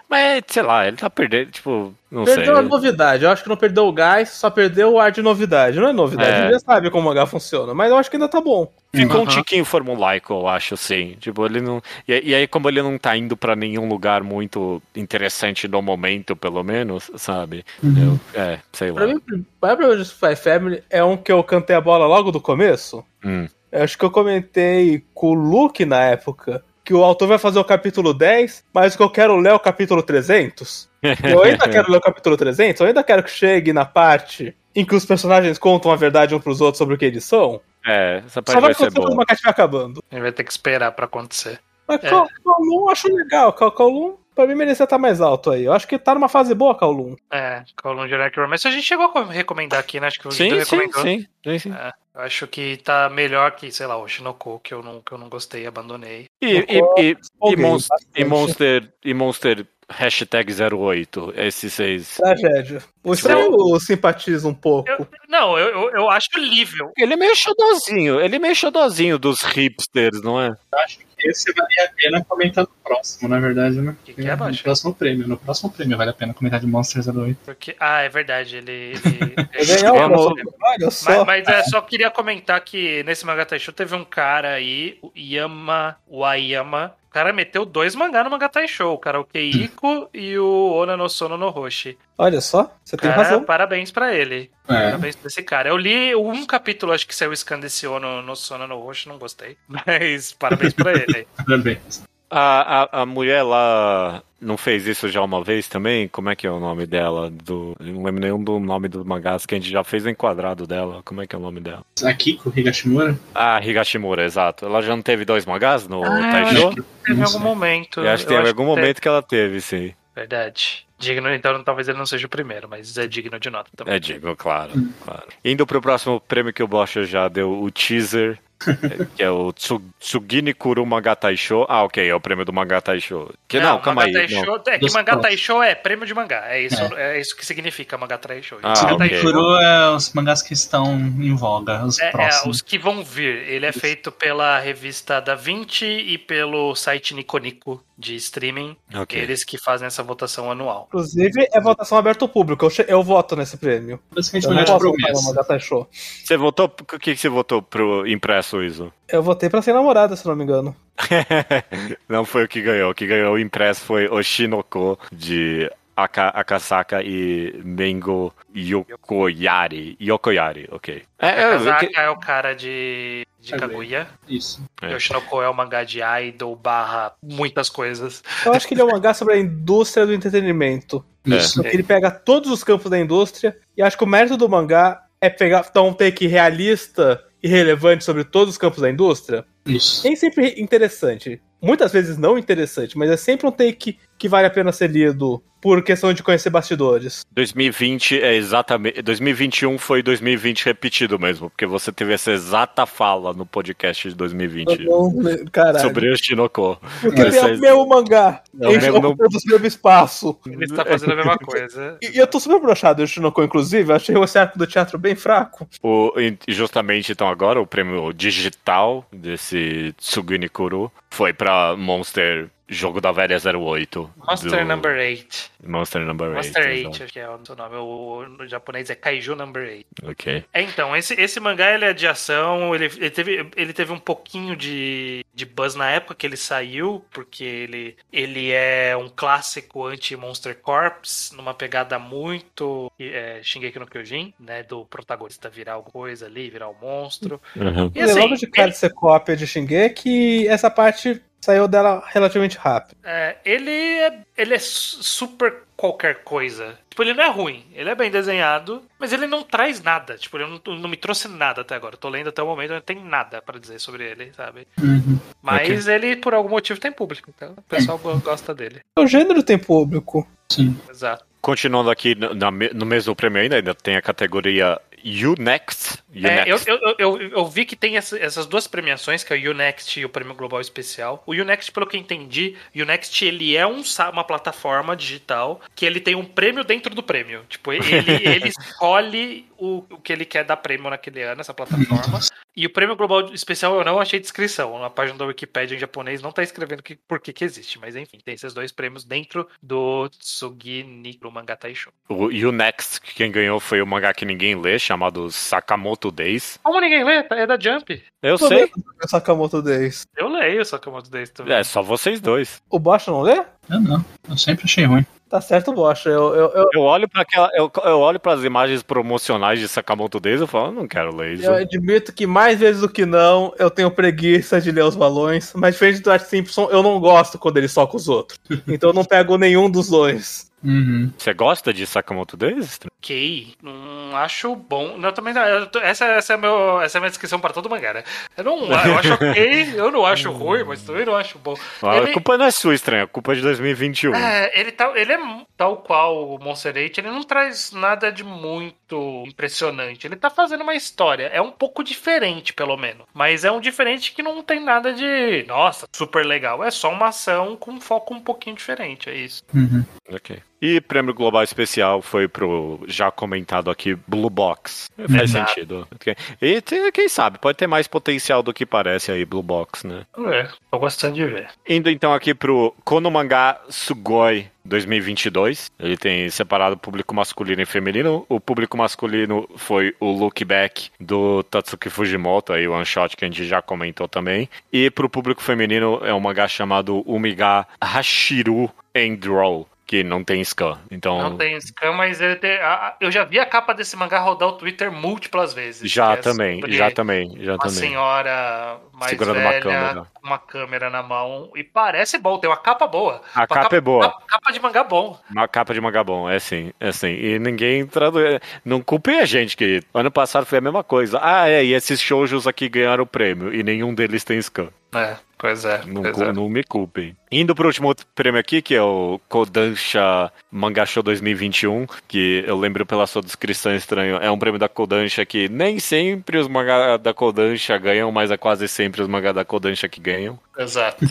Mas, sei lá, ele tá perdendo, tipo, não Perdeu a sei. novidade. Eu acho que não perdeu o gás, só perdeu o ar de novidade. Não é novidade, É. gente já sabe como o mangá funciona. Mas eu acho que ainda tá bom. Ficou um Aham. tiquinho formulaico, eu acho, sim. Tipo, ele não. E, e aí, como ele não tá indo pra nenhum lugar muito interessante no momento, pelo menos, sabe? Uhum. Eu, é, sei lá. Pra mim, o maior problema de Spy Family é um que eu cantei a bola logo do começo. Hum. Eu acho que eu comentei com o Luke na época que o autor vai fazer o capítulo 10, mas o que eu quero ler é o capítulo 300. Eu ainda quero ler o capítulo 300, eu ainda quero que chegue na parte em que os personagens contam a verdade uns pros outros sobre o que eles são. É, essa Só parte vai vai ser acontecer quando o boa. mangá estiver acabando. Ele vai ter que esperar pra acontecer. Mas É. Kowloon eu acho legal. Kowloon, pra mim, merecia estar mais alto aí. Eu acho que tá numa fase boa, Kowloon. É, Colon Generic Romance. A gente chegou a recomendar aqui, né? Acho que o Sim, sim, recomendou. sim, sim, sim. É, eu acho que tá melhor que, sei lá, o Shinoko, que eu não, que eu não gostei, abandonei. E, e, e, e, Empolguei Monst- e. Monster. E Monster hashtag 08, esses seis. Tragédia. O estranho simpatiza um pouco. Eu- não, eu, eu, eu acho livre. Ele é meio xodozinho, ele é meio xodozinho dos hipsters, não é? Eu acho que esse valia a pena comentar no próximo, na verdade, né? Que que é, no Baixo? próximo prêmio. No próximo prêmio vale a pena comentar de Monsters 08. Porque, ah, é verdade, ele. ele, Eu ganhei o Vamos- próximo. Olha só. Mas, mas é, só queria comentar que nesse mangá Taisho teve um cara aí, o Yama. O cara meteu dois mangá no mangá Taisho, o cara o Keiko e o Ona no Sono no Roshi. Olha só, você tem Cara, razão. parabéns pra ele. É, Parabéns pra esse cara. Eu li um capítulo, acho que saiu Scan desse Ono no Sono no Roshi, não gostei. Mas parabéns pra ele. parabéns. A, a, a mulher lá não fez isso já uma vez também? Como é que é o nome dela? Do, não lembro nenhum do nome do mangás que a gente já fez o enquadrado dela. Como é que é o nome dela? Aqui com o Higashimura. Ah, Higashimura, exato. Ela já não teve dois mangás no Ah, eu Taisho? acho Teve em Não algum momento. Eu acho que teve algum teve. momento que ela teve, sim. Verdade. Digno, então talvez ele não seja o primeiro, mas é digno de nota também. É digno, claro, claro. Indo pro próximo prêmio que o Bosch já deu, o teaser que é o Tsu- Tsugini Kuru Manga Taisho. Ah, ok, é o prêmio do Manga Taisho. Que, não, calma Manga aí. não. Taisho- É que Manga. Taisho é prêmio de mangá. É isso, é. isso que significa Manga Taisho. Ah, Manga ok. Taisho Kuru é os mangás que estão em voga, os É, é, próximos. os que vão vir. Ele é feito pela revista Da Vinci e pelo site Niconico de streaming. Ok. Eles que fazem essa votação anual. Inclusive, é votação aberta ao público. Eu, che- eu voto nesse prêmio. Basicamente Eu não de posso votar no. Magata Show. Você votou. O que, que você votou pro impresso, Eu votei pra ser namorada, se não me engano. não foi o que ganhou. O que ganhou o impresso foi Oshinoko de Aka, Akasaka e Mengo Yokoyari. Yokoyari, ok. É, é, Kazaka que- é o cara de, de Kaguya. Kaguya. Isso. É. Yoshinoko é o mangá de idol barra muitas coisas. Eu acho que ele é um mangá sobre a indústria do entretenimento. Isso. Porque ele pega todos os campos da indústria. E acho que o mérito do mangá é pegar dar um take realista e relevante sobre todos os campos da indústria. Isso. Nem sempre interessante. Muitas vezes não interessante, mas é sempre um take que vale a pena ser lido por questão de conhecer bastidores. 2020 é exatamente. 2021 foi 2020 repetido mesmo, porque você teve essa exata fala no podcast de 2020 Eu não- Caralho. sobre o Shinoko. Porque tem Vocês- o meu mangá. Não, Eles mesmo não- ocupam o mesmo espaço. Ele está fazendo a mesma coisa. E e eu tô super broxado do Shinoko, inclusive. Eu achei esse arco do teatro bem fraco. O, e justamente então agora o prêmio digital desse Tsuguni Kuru foi pra Monster Jogo da Velha 08. Monster do- Number 8. Monster Number 8. Monster 8, exato. acho que é o seu nome. O, no japonês é Kaiju Number 8. Ok. É, então, esse, esse mangá ele é de ação, ele, ele, teve, ele teve um pouquinho de, de buzz na época que ele saiu, porque ele, ele é um clássico anti-Monster Corps, numa pegada muito é, Shingeki no Kyojin, né, do protagonista virar alguma coisa ali, virar um monstro. Uhum. E assim, logo de cara de ser cópia de Shingeki, essa parte saiu dela relativamente rápido. É, ele, é, ele é su- super qualquer coisa. Tipo, ele não é ruim, ele é bem desenhado, mas ele não traz nada. Tipo, ele não, não me trouxe nada até agora. Eu tô lendo até o momento, não tem nada pra dizer sobre ele, sabe? Uhum. Mas ele, por algum motivo, tem público. Então, o pessoal go- gosta dele. O gênero tem público. Sim. Exato. Continuando aqui no, na no mesmo prêmio ainda, ainda tem a categoria You Next. É, eu, Next. eu, eu, eu- vi que tem essa- essas duas premiações, que é o Unext e o Prêmio Global Especial. O Unext, pelo que eu entendi, o Unext ele é um, uma plataforma digital que ele tem um prêmio dentro do prêmio. Tipo, ele, ele escolhe o, o que ele quer dar prêmio naquele ano, essa plataforma. E o Prêmio Global Especial eu não achei descrição. Na página da Wikipedia em japonês não tá escrevendo que, por que que existe. Mas enfim, tem esses dois prêmios dentro do Tsugini no Manga Taisho. O You Next, que quem ganhou foi o mangá que ninguém lê, chamado Sakamoto Days. Como ninguém lê? É da Jump. Eu Tô sei. o Sakamoto Days. Eu leio eu desse também. É, só vocês dois. O Bosch não lê? Eu não. Eu sempre achei ruim. Tá certo, Bosch. Eu, eu, eu, Eu olho para aquela, eu, eu olho para as imagens promocionais de Sakamoto Days e falo, "Eu não quero ler isso. eu admito que mais vezes do que não, eu tenho preguiça de ler os balões. Mas diferente do Art Simpson, eu não gosto quando ele soca os outros. Então eu não pego nenhum dos dois. Uhum. Você gosta de Sakamoto Days? Ok, não acho bom. Não, também não, essa, essa, é meu, essa é a minha descrição para todo mangá, né? Eu não eu acho ok, eu não acho ruim, mas também não acho bom. Ah, Ele- A culpa não é sua, estranha. A culpa é de 2021. É, ele, tá, ele é tal qual o Monster 8, ele não traz nada de muito impressionante. Ele tá fazendo uma história. É um pouco diferente, pelo menos. Mas é um diferente que não tem nada de, nossa, super legal. É só uma ação com um foco um pouquinho diferente, é isso. Uhum. Ok. E prêmio global especial foi pro já comentado aqui Blue Box. Faz Exato. sentido. Ok. E tem- quem sabe, pode ter mais potencial do que parece aí Blue Box, né? É, tô gostando de ver. Indo então aqui pro Konomanga Sugoi 2022. Ele tem separado público masculino e feminino. O público masculino foi o Look Back do Tatsuki Fujimoto, aí o one shot que a gente já comentou também. E pro público feminino é um mangá chamado Umiga Hashiru Endraw, que não tem scan. Então Não tem scan, mas ele tem- eu já vi a capa desse mangá rodar o Twitter múltiplas vezes. já é também, já também, já Uma também. senhora mais Segurando uma velha, câmera. com uma câmera na mão. E parece bom, tem uma capa boa. A Uma capa é boa. Capa, capa de mangá bom. Uma capa de mangá bom, é sim, é sim. E ninguém traduz. Não culpem a gente, que ano passado foi a mesma coisa. Ah, é, e esses shoujos aqui ganharam o prêmio, e nenhum deles tem scan. É, pois é. Não, pois é. não me culpem. Indo pro último prêmio aqui, que é o Kodansha Manga Show 2021, que eu lembro pela sua descrição estranha, é um prêmio da Kodansha que nem sempre os mangá da Kodansha ganham, mas é quase sempre os mangá da Kodansha que ganham. Exato.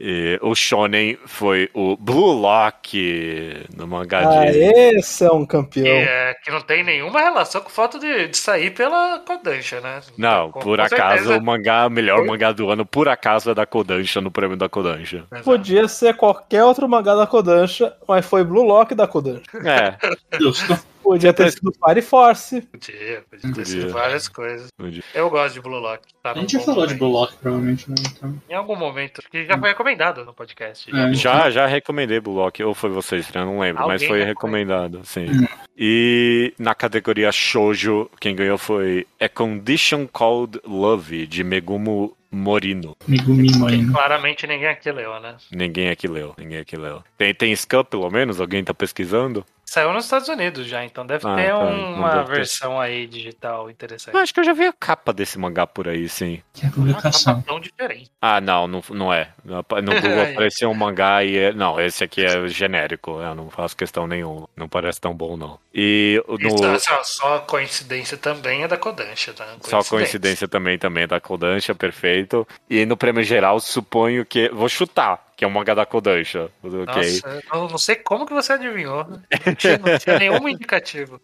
E o Shonen foi o Blue Lock no mangá Ah, de... esse é um campeão. Que, é, que não tem nenhuma relação com o fato de, de sair pela Kodansha, né? Não, Com- por com acaso certeza. o mangá, melhor mangá do ano, por acaso é da Kodansha no prêmio da Kodansha. Exato. Podia ser qualquer outro mangá da Kodansha, mas foi Blue Lock da Kodansha. É, Justo. Podia ter sido Fire Force. Podia, podia ter Podia. sido várias coisas. Podia. Eu gosto de Blue Lock. Tá A gente já falou de momento. Blue Lock, provavelmente, né? Então, Em algum momento. Que já foi recomendado no podcast. É. Já, já recomendei Blue Lock, ou foi você, Estranho, não lembro, mas Alguém foi recomendou. recomendado, sim. E na categoria Shoujo, quem ganhou foi A Condition Called Love, de Megumo Morino. Megumi Que Morino. claramente ninguém aqui leu, né? Ninguém aqui leu, ninguém aqui leu. Tem, tem Scan, pelo menos? Alguém tá pesquisando? Saiu nos Estados Unidos já, então deve Ah, ter tá, uma então deve ter. versão aí digital interessante. Eu acho que eu já vi a capa desse mangá por aí, sim. Que é Uma publicação. capa tão diferente. Ah, não, não, não é. No Google apareceu um mangá e é... Não, esse aqui é genérico, eu não faço questão nenhuma. Não parece tão bom, não. E no... Isso, só, só coincidência também é da Kodansha, tá? Só coincidência também, também é da Kodansha, perfeito. E no prêmio geral, suponho que. Vou chutar, que é um mangá da Kodansha. Ok. Nossa, eu não sei como que você adivinhou. Não tinha, não tinha nenhum indicativo.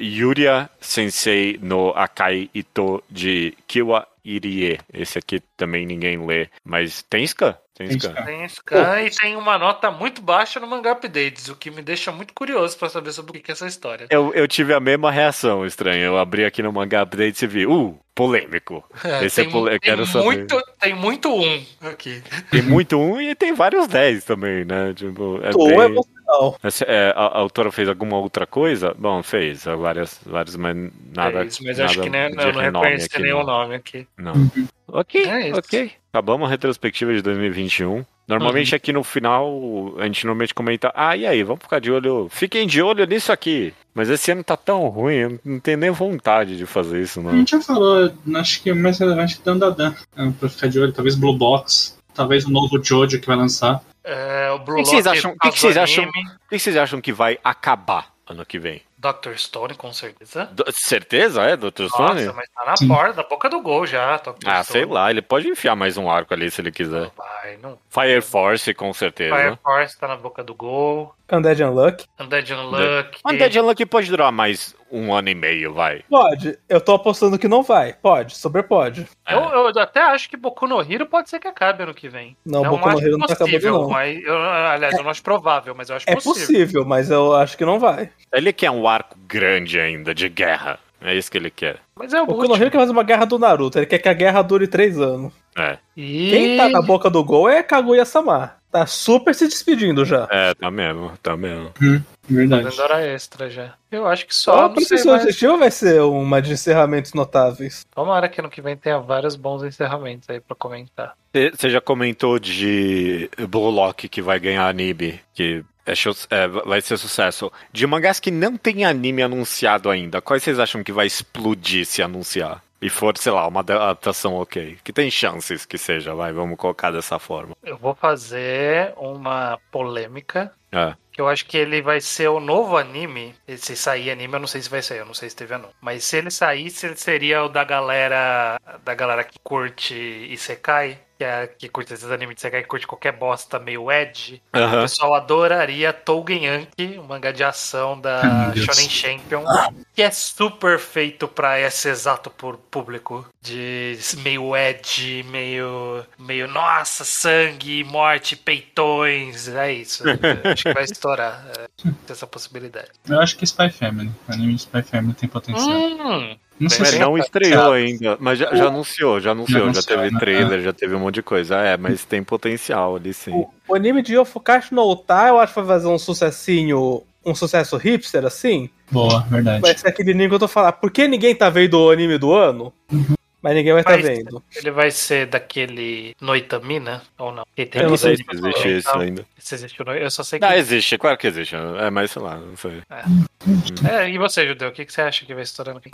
Yuria Sensei no Akai Ito de Kiwa Irie. Esse aqui também ninguém lê. Mas tem Scan? Tem Scan. Tem Scan e tem uma nota muito baixa no Manga Updates, o que me deixa muito curioso pra saber sobre o que é essa história. Eu, eu tive a mesma reação, estranho. Eu abri aqui no Manga Update e vi, uh, polêmico. É, Esse é tem, eu tem quero saber. muito, tem muito um aqui. Tem muito um e tem vários 10 também, né? Tipo, é Ou é bem... emocional. Essa- é, a, a autora fez alguma outra coisa? Bom, fez várias, várias mas nada. é isso, mas eu acho nada que nem, de eu não renome reconheci aqui, nenhum não. nome aqui. Não. Ok, É ok. Acabamos a retrospectiva de 2021. Normalmente aqui no final a gente normalmente comenta, ah, e aí, vamos ficar de olho. Fiquem de olho nisso aqui. Mas esse ano tá tão ruim, eu não tenho nem vontade de fazer isso, A não. gente já falou, acho que o mais relevante é Dandadan. É, pra ficar de olho, talvez Blue Box, talvez o novo Jojo que vai lançar. É, o Blue O que vocês Lock acham- o que que vocês acham? que vocês acham que vai acabar ano que vem? Dr. Stone, com certeza. Do- certeza, é, Dr. Stone? Nossa, mas tá na porta, da boca do gol já. Dr. Ah, Stone. sei lá, ele pode enfiar mais um arco ali se ele quiser. Não vai, não. Fire Force, com certeza. Fire Force tá na boca do gol. Undead Unluck. Undead Unluck. Undead Unlucky pode durar mais um ano e meio, vai. Pode. Eu tô apostando que não vai. Pode. Super pode. É. Eu, eu até acho que Boku no Hero pode ser que acabe ano que vem. Não, não Boku no acho Hero não tá acabando, possível, não. mas eu, aliás, eu não acho provável, mas eu acho É possível. possível, mas eu acho que não vai. Ele quer um arco grande ainda, de guerra. É isso que ele quer. Mas é o Boku no. Hero quer fazer uma guerra do Naruto. Ele quer que a guerra dure três anos. É, E... Quem tá na boca do gol é Kaguya-sama. Tá super se despedindo já. é, tá mesmo, tá mesmo. Verdade. Fazendo hora extra já. Eu acho que Só a mais. Objetivo vai ser uma de encerramentos notáveis. Tomara que ano que vem tenha vários bons encerramentos aí pra comentar. Você já comentou de Blue Lock que vai ganhar anime, que é é, vai ser sucesso. De mangás que não tem anime anunciado ainda, quais vocês acham que vai explodir se anunciar? E for, sei lá, uma adaptação ok. Que tem chances que seja, vai, vamos colocar dessa forma. Eu vou fazer uma polêmica. É. Que eu acho que ele vai ser o novo anime. E Se sair anime, eu não sei se vai sair, eu não sei se teve anúncio. Mas se ele saísse, ele seria o da galera. Da galera que curte Isekai. Que, é, que curte esses animes de Isekai, que curte qualquer bosta meio edge. O pessoal adoraria Tougen Yankee, um mangá de ação da. Shonen Champion, que é super feito pra esse exato por público. De meio edge, meio. meio. Nossa, sangue, morte, peitões. É isso. Acho que vai estourar é, essa possibilidade. Eu acho que Spy Family. O anime de Spy Family tem potencial. Hum, Não sei Mas se não é estreou ainda, mas já, já anunciou, já anunciou, já, anunciou, teve né? trailer, já teve um monte de coisa. É, mas tem potencial ali sim. O, o anime de Yofukashi no Ota, eu acho que vai fazer um sucessinho, um sucesso hipster assim. Boa, verdade. Vai ser aquele anime que eu tô falando. Por que ninguém tá vendo o anime do ano? Mas ninguém vai estar Mas- vendo. Ele vai ser daquele Noitamina ou não? Ele tem Eu não sei se existe isso então, ainda. Se existe o Eu só sei que. Ah, existe, claro que existe. É, mas sei lá, não sei. É, e você, Judeu? O que, que você acha que vai estourando aqui?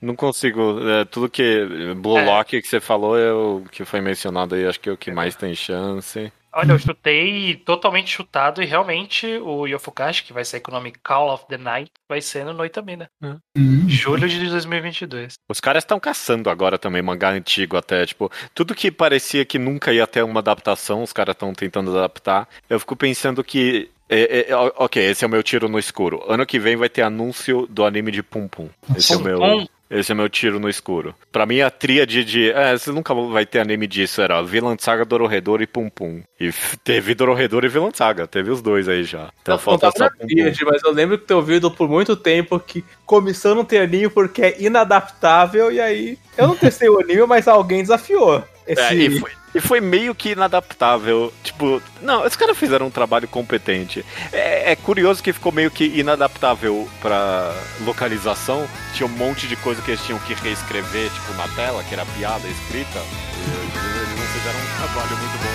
Não consigo. é, tudo que. Blue É. Lock que você falou é o que foi mencionado aí, acho que é o que mais tem chance. Olha, eu chutei totalmente chutado e realmente o Yofukashi, que vai ser com o nome Call of the Night, vai ser no Noitamina. Hum. Julho de 2022. Os caras estão caçando agora também mangá antigo até, tipo, tudo que parecia que nunca ia ter uma adaptação, os caras estão tentando adaptar. Eu fico pensando que é, é, ó, ok, esse é o meu tiro no escuro. Ano que vem vai ter anúncio do anime de Pum Pum. Esse é o Pum meu. Pum? Esse é meu tiro no escuro. Pra mim, a tríade de. É, você nunca vai ter anime disso. Era Villan Saga, Dororedor e Pum Pum. E teve Dororedor e Villan Saga. Teve os dois aí já. Então Não, falta não só Pum tríade, mas eu lembro que ter ouvido por muito tempo que comissão não tem anime porque é inadaptável, e aí eu não testei o anime, mas alguém desafiou. Esse... É, e, foi, e foi meio que inadaptável. Tipo, não, os caras fizeram um trabalho competente. É, é curioso que ficou meio que inadaptável pra localização. Tinha um monte de coisa que eles tinham que reescrever, tipo, na tela, que era piada escrita. E eles não fizeram um trabalho muito bom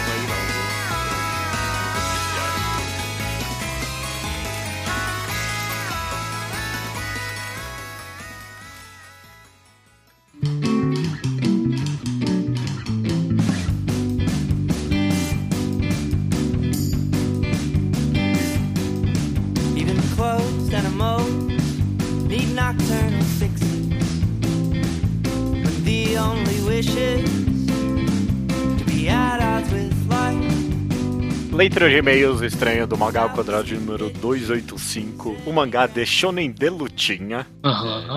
Clothes and mold need nocturnal fixing. When the only wish is to be at odds with. Leitura de e-mails estranha do mangá ao quadrado número 285. O mangá de Shonen de Lutinha.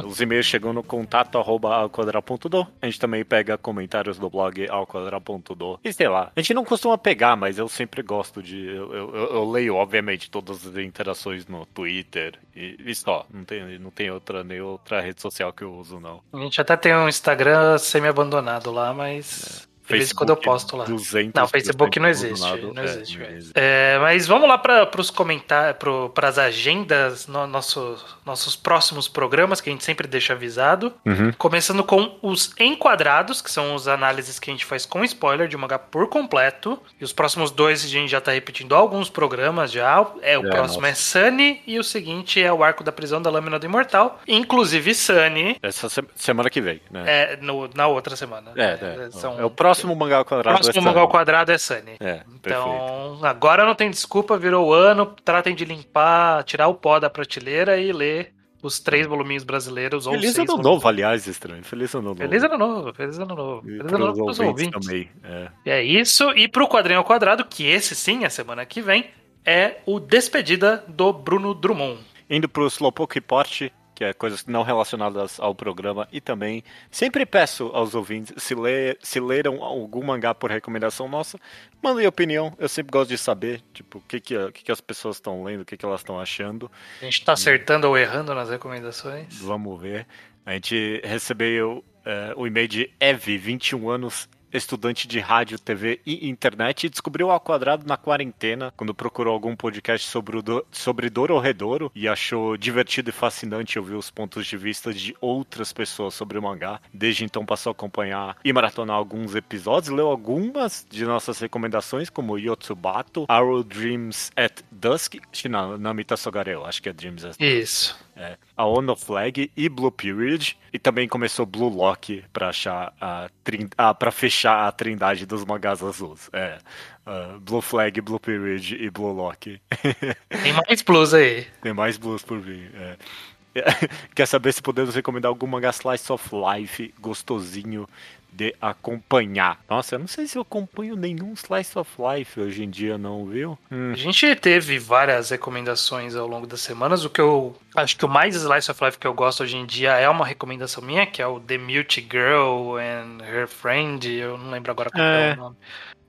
Os e-mails chegam no contato arroba alquadra.do. A gente também pega comentários do blog alquadra.do. E sei lá, a gente não costuma pegar, mas eu sempre gosto de. Eu, eu- eu- leio, obviamente, todas as interações no Twitter e, e só. Não tem, não tem outra, nem outra rede social que eu uso, não. A gente até tem um Instagram semi-abandonado lá, mas. De vez em quando eu posto lá. 200% Não, Facebook não existe. Não É, existe, não existe. É, mas vamos lá para os comentários, para as agendas, no, nosso, nossos próximos programas que a gente sempre deixa avisado. Uhum. Começando com os enquadrados, que são as análises que a gente faz com spoiler de mangá por completo. E os próximos dois a gente já tá repetindo alguns programas já. É, o É, próximo nossa. é Sunny e o seguinte é o arco da prisão da lâmina do imortal. Inclusive Sunny Essa se- semana que vem, né? é no- na outra semana. É, né? é. São- É o próximo mangá ao o quadrado. próximo é mangá ao quadrado é Sunny. É, perfeito. Então, agora não tem desculpa, virou o ano, tratem de limpar, tirar o pó da prateleira e ler os três voluminhos brasileiros ou Feliz ano novo, aliás, estranho. Feliz ano novo. Feliz ano novo, feliz ano novo. Feliz ano novo pros ouvintes, ouvintes. também. É. É isso. E pro quadrinho ao quadrado, que esse sim, a semana que vem, é o Despedida do Bruno Drummond. Indo pro Slowpoke Report, que é coisas não relacionadas ao programa, e também sempre peço aos ouvintes, se, ler, se leram algum mangá por recomendação nossa, mandem opinião, eu sempre gosto de saber, tipo, o que, que, o que, que as pessoas estão lendo, o que, que elas estão achando, A gente tá acertando ou errando nas recomendações. vamos ver. A gente recebeu é, o e-mail de Eve, 21 anos, estudante de rádio, TV e internet, e descobriu Ao Quadrado na quarentena, quando procurou algum podcast sobre, o do, sobre Dororedoro e achou divertido e fascinante ouvir os pontos de vista de outras pessoas sobre o mangá. Desde então passou a acompanhar e maratonar alguns episódios, leu algumas de nossas recomendações, como Yotsubato, Arrow Dreams at Dusk, não, Namita Sogareo, acho que é Dreams at Isso. É, a Ono Flag e Blue Period. E também começou Blue Lock pra achar a trin... ah, para fechar a trindade dos mangás azuis. É. ah, Blue Flag, Blue Period e Blue Lock. Tem mais plus aí. Tem mais blues por vir. é. Quer saber se podemos recomendar algum mangá Slice of Life gostosinho de acompanhar? Nossa, eu não sei se eu acompanho nenhum Slice of Life hoje em dia, não, viu? Hum. A gente teve várias recomendações ao longo das semanas. O que eu acho que o mais Slice of Life que eu gosto hoje em dia é uma recomendação minha, que é o The Mute Girl and Her Friend. Eu não lembro agora qual é, É. o nome.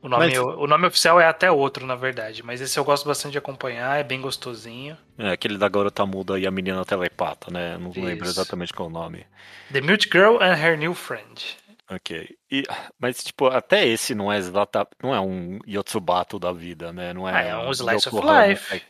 O nome, Mas- o nome oficial é até outro, na verdade. Mas esse eu gosto bastante de acompanhar, é bem gostosinho. É, aquele da garota muda e a menina telepata, né? Não lembro Isso. exatamente qual é o nome. The Mute Girl and Her New Friend. Ok. E, mas, tipo, até esse não é exata, não é um Yotsubato da vida, né? Não é, Ah, é um Slice of Life.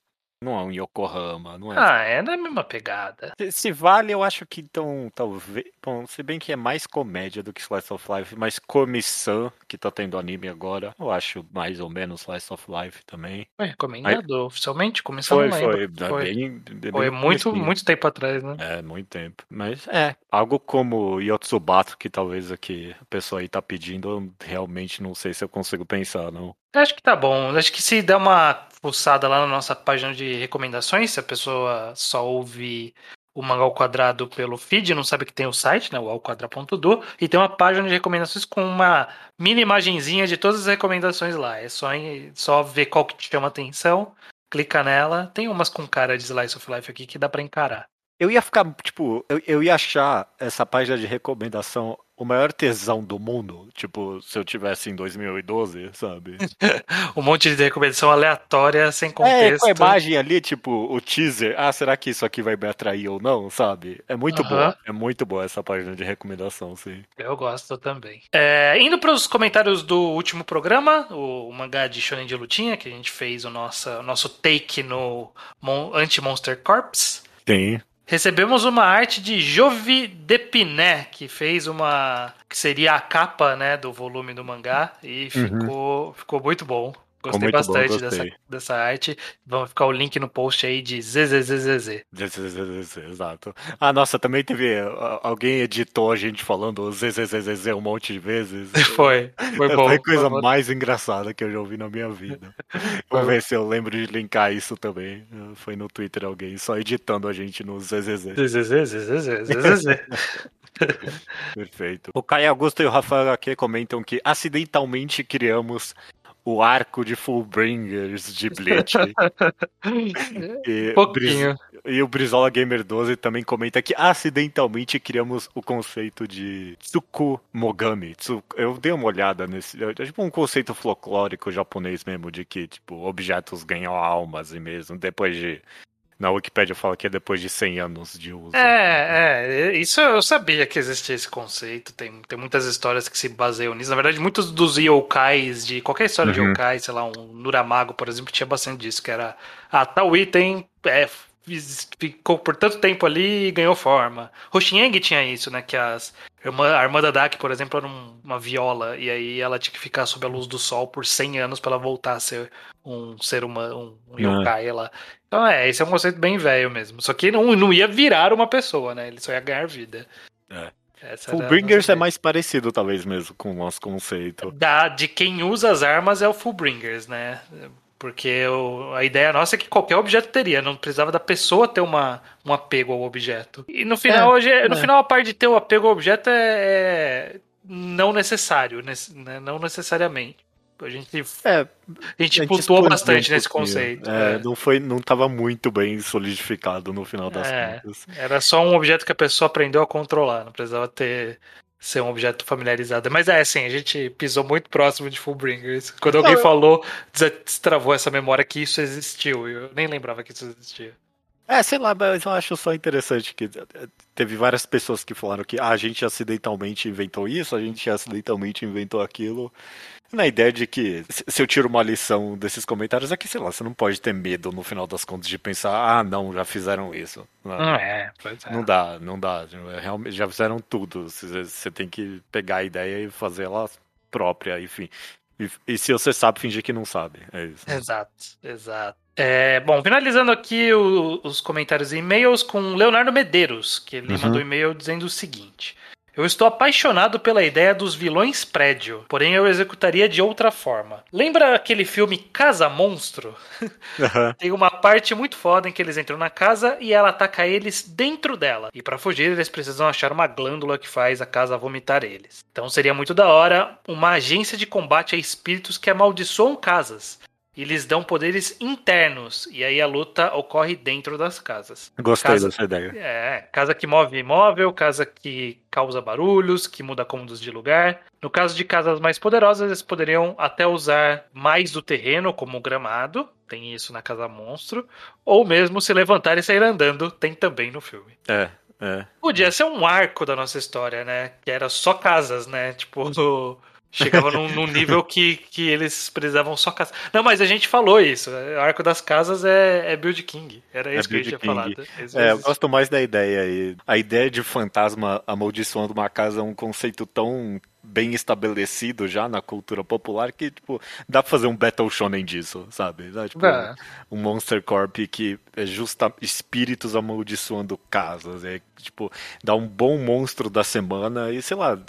Não é um Yokohama, não é. Ah, é na mesma pegada. Se- Se vale, eu acho que então, talvez. Bom, se bem que é mais comédia do que Slice of Life, mas comissão, que tá tendo anime agora, eu acho mais ou menos Slice of Life também. Foi recomendado oficialmente? Começou Foi, foi. é Foi, Bem, bem Foi muito, muito tempo atrás, né? É, muito tempo. Mas é, algo como Yotsubato, que talvez aqui a pessoa aí tá pedindo, eu realmente não sei se eu consigo pensar, não. Acho que tá bom. Acho que se der uma fuçada lá na nossa página de recomendações, se a pessoa só ouve o Mangá ao Quadrado pelo feed, não sabe que tem o site, né, o alquadra.do, e tem uma página de recomendações com uma mini imagenzinha de todas as recomendações lá. É só, só ver qual que te chama atenção, clica nela. Tem umas com cara de Slice of Life aqui que dá pra encarar. Eu ia ficar, tipo, eu, eu ia achar essa página de recomendação o maior tesão do mundo, tipo, se eu tivesse em 2012, sabe? Um monte de recomendação aleatória, sem É, contexto. com a imagem ali, tipo, o teaser, ah, será que isso aqui vai me atrair ou não, sabe? É muito Aham. boa, é muito boa essa página de recomendação, sim. Eu gosto também. É, indo para os comentários do último programa, o, mangá de Shonen de Lutinha, que a gente fez o nosso, o nosso take no Mon- Anti-Monster Corps. Tem. Recebemos uma arte de Jovi Depiné, que fez uma. que seria a capa né, do volume do mangá, e ficou, ficou muito bom. Gostei muito bom, bastante gostei. Dessa, dessa arte. Vamos ficar o link no post aí de ZZZZZ. Exato. Ah, nossa, também teve. Alguém editou a gente falando ZZZZ um monte de vezes. Foi, foi bom. Foi a coisa bom. mais engraçada que eu já ouvi na minha vida. Vou ver se eu lembro de linkar isso também. Foi no Twitter alguém só editando a gente no ZZZ. ZZZZZ. Perfeito. O Caio Augusto e o Rafael aqui comentam que acidentalmente criamos o arco de Fullbringers de Bleach. E, Pouquinho. Briz- e o Brizola Gamer 12 também comenta que acidentalmente criamos o conceito de Tsukumogami. Tsu- Eu dei uma olhada nesse. É tipo um conceito folclórico japonês mesmo, de que tipo, objetos ganham almas e mesmo, depois de. Na Wikipedia fala que é depois de 100 anos de uso. É, é, isso eu sabia que existia esse conceito. Tem, tem muitas histórias que se baseiam nisso. Na verdade, muitos dos yokais, de qualquer história de Uhum. yokai, sei lá, um Nuramago, por exemplo, tinha bastante disso, que era ah, tal item é, ficou por tanto tempo ali e ganhou forma. Hoshieng tinha isso, né? Que as, irmã, a irmã da Dak, por exemplo, era um- uma viola, e aí ela tinha que ficar sob a luz do sol por 100 anos para ela voltar a ser um ser humano, um, um Ah. yokai lá. Então é, esse é um conceito bem velho mesmo. Só que não, não ia virar uma pessoa, né? Ele só ia ganhar vida. É. Essa Fullbringers é mais parecido, talvez, mesmo, com o nosso conceito. Da, de quem usa as armas é o Fullbringers, né? Porque o- a ideia nossa é que qualquer objeto teria, não precisava da pessoa ter uma, um apego ao objeto. E no final, hoje, no é. final a parte de ter o apego ao objeto é, é não necessário, né? não necessariamente. A gente, É, a gente A gente expandiu bastante um nesse conceito. É, é. Não, foi, não tava muito bem solidificado no final das É. contas. Era só um objeto que a pessoa aprendeu a controlar, não precisava ter ser um objeto familiarizado. Mas é assim, a gente pisou muito próximo de Fullbringers. Quando alguém eu- falou, des- destravou essa memória que isso existiu. Eu nem lembrava que isso existia. É, sei lá, mas eu acho só interessante que eh, teve várias pessoas que falaram que ah, a gente acidentalmente inventou isso, a gente acidentalmente inventou aquilo. Na ideia de que, se eu tiro uma lição desses comentários, é que, sei lá, você não pode ter medo no final das contas de pensar, ah, não, já fizeram isso. Não, Não é, pois é. não dá, não dá. É, Realmente, já fizeram tudo. Você tem que pegar a ideia e fazer ela própria, enfim. E, e se você sabe, fingir que não sabe. É isso. Exato, exato. É, bom, finalizando aqui o- os comentários e e-mails com Leonardo Medeiros, que ele Uhum. mandou um e-mail dizendo o seguinte. Eu estou apaixonado pela ideia dos vilões prédio, porém eu executaria de outra forma. Lembra aquele filme Casa Monstro? Tem uma parte muito foda em que eles entram na casa e ela ataca eles dentro dela. E para fugir, eles precisam achar uma glândula que faz a casa vomitar eles. Então seria muito da hora uma agência de combate a espíritos que amaldiçoam casas. E lhes dão poderes internos. E aí a luta ocorre dentro das casas. Gostei Casa- dessa ideia. É, casa que move imóvel, casa que causa barulhos, que muda cômodos de lugar. No caso de casas mais poderosas, eles poderiam até usar mais do terreno, como gramado, tem isso na Casa Monstro, ou mesmo se levantar e sair andando, tem também no filme. É, é. Podia ser um arco da nossa história, né? Que era só casas, né? Tipo, Chegava num, num nível que, que eles precisavam só casar. Não, mas a gente falou isso. O arco das casas é, é Build King. Era isso que eu tinha King. falado. É, eu gosto mais da ideia aí. A ideia de fantasma amaldiçoando uma casa é um conceito tão bem estabelecido já na cultura popular que, tipo, dá pra fazer um Battle Shonen disso, sabe? Dá, tipo, Dá. um Monster Corp que é justa espíritos amaldiçoando casas. É, tipo, dá um bom monstro da semana e, sei lá...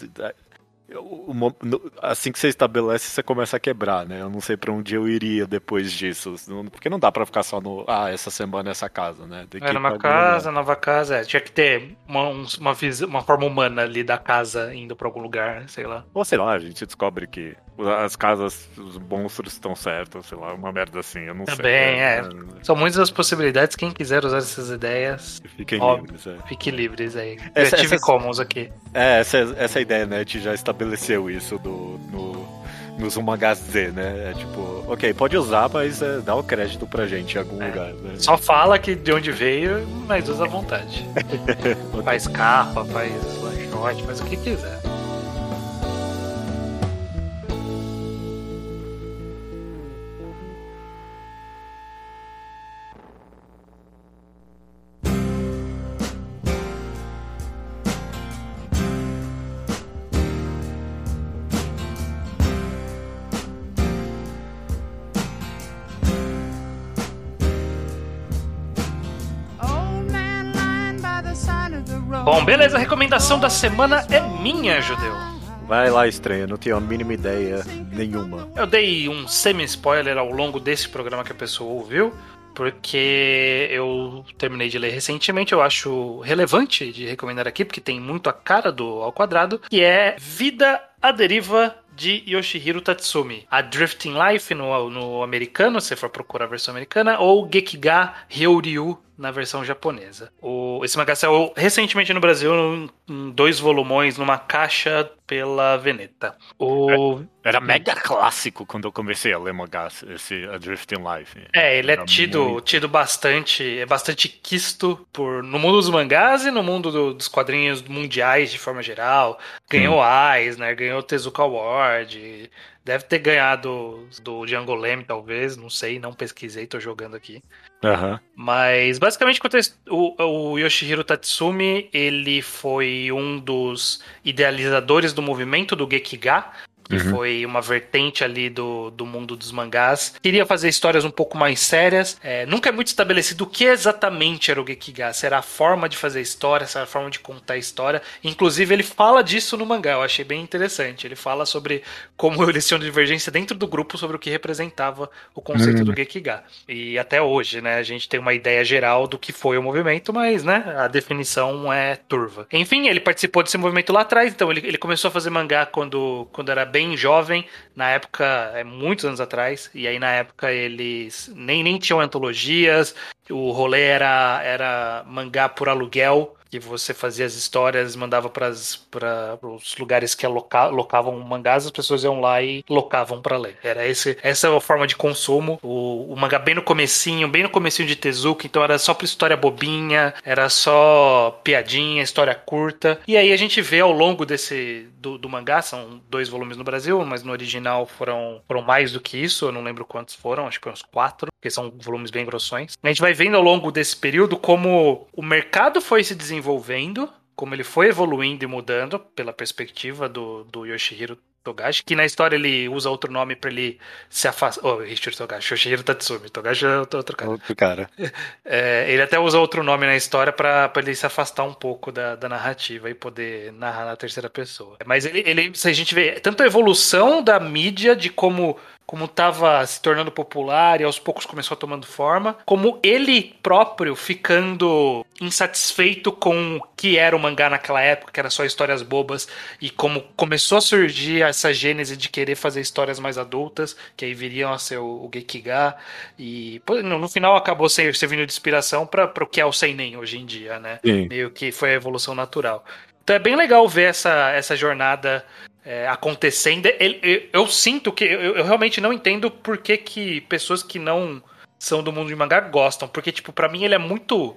assim que você estabelece, você começa a quebrar, né? Eu não sei pra onde eu iria depois disso. Porque não dá pra ficar só no. Ah, essa semana essa casa, né? Tem Era uma casa, nova casa. é, tinha que ter uma, uma, uma forma humana ali da casa indo pra algum lugar, sei lá. Ou sei lá, a gente descobre que as casas, os monstros estão certos, sei lá, uma merda assim, eu não sei. Também, é. São muitas as possibilidades. Quem quiser usar essas ideias, Fiquem Óbvio. livres, é. fique livres aí. Essa- Creative essas- Commons aqui. É, essa, essa é ideia, né? A gente já estabeleceu isso do, no, nos mangás Z, né? É tipo, ok, pode usar, mas é, dá o crédito pra gente em algum É. lugar, né? Só fala que de onde veio, mas usa à vontade. faz capa, faz lanchote, faz o que quiser. Recomendação da semana é minha, Judeu. Vai lá, estranha, não tenho a mínima ideia nenhuma. Eu dei um semi-spoiler ao longo desse programa que a pessoa ouviu, porque eu terminei de ler recentemente, eu acho relevante de recomendar aqui, porque tem muito a cara do ao quadrado, que é Vida à Deriva de Yoshihiro Tatsumi. A Drifting Life no, no americano, se for procurar a versão americana, ou Gekiga Ryoryu na versão japonesa. O, esse mangá saiu recentemente no Brasil em, em dois volumões, numa caixa pela Veneta. O, Era mega clássico quando eu comecei a ler mangás, esse A Drifting Life. É, ele é Era tido, muito- tido bastante, é bastante quisto por no mundo dos mangás e no mundo do- dos quadrinhos mundiais de forma geral. Ganhou Eisner, ganhou Tezuka Award, deve ter ganhado do Django Leme talvez, não sei, não pesquisei, tô jogando aqui. Aham. Mas basicamente o, o Yoshihiro Tatsumi, ele foi um dos idealizadores do movimento do Gekiga, que Uhum. foi uma vertente ali do, do mundo dos mangás. Queria fazer histórias um pouco mais sérias. É, nunca é muito estabelecido o que exatamente era o Gekiga. Se era a forma de fazer história, se era a forma de contar história. Inclusive, ele fala disso no mangá. Eu achei bem interessante. Ele fala sobre como eles tinham divergência dentro do grupo sobre o que representava o conceito do Gekiga. E até hoje, né, a gente tem uma ideia geral do que foi o movimento, mas, né, a definição é turva. Enfim, ele participou desse movimento lá atrás, então ele, ele começou a fazer mangá quando, quando era bem jovem, na época, é muitos anos atrás, e aí na época eles nem, nem tinham antologias, o rolê era, era mangá por aluguel, que você fazia as histórias, mandava para os lugares que aloca, locavam mangás, as pessoas iam lá e locavam para ler. Era esse, essa é a forma de consumo. O, o mangá bem no comecinho, bem no comecinho de Tezuka, então era só pra história bobinha, era só piadinha, história curta. E aí a gente vê ao longo desse do, do mangá, são dois volumes no Brasil, mas no original foram, foram mais do que isso, eu não lembro quantos foram, acho que foram uns quatro, porque são volumes bem grossões. A gente vai vendo ao longo desse período como o mercado foi se desenvolvendo, como ele foi evoluindo e mudando pela perspectiva do, do Yoshihiro Togashi, que na história ele usa outro nome pra ele se afastar. Oh, Yoshihiro Togashi, Yoshihiro Tatsumi. Togashi é outro cara. Outro cara. É, ele até usa outro nome na história pra ele se afastar um pouco da, da narrativa e poder narrar na terceira pessoa. Mas ele, ele, se a gente vê tanto a evolução da mídia, de como como estava se tornando popular e aos poucos começou tomando forma, como ele próprio ficando insatisfeito com o que era o mangá naquela época, que era só histórias bobas, e como começou a surgir essa gênese de querer fazer histórias mais adultas, que aí viriam a ser o, o Gekiga, e no, final acabou ser- servindo de inspiração para o que é o Seinen hoje em dia, né? Sim. Meio que foi a evolução natural. Então é bem legal ver essa, essa jornada é, acontecendo. Ele- eu, eu sinto que eu, eu realmente não entendo por que, que pessoas que não são do mundo de mangá gostam. Porque, tipo, pra mim ele é muito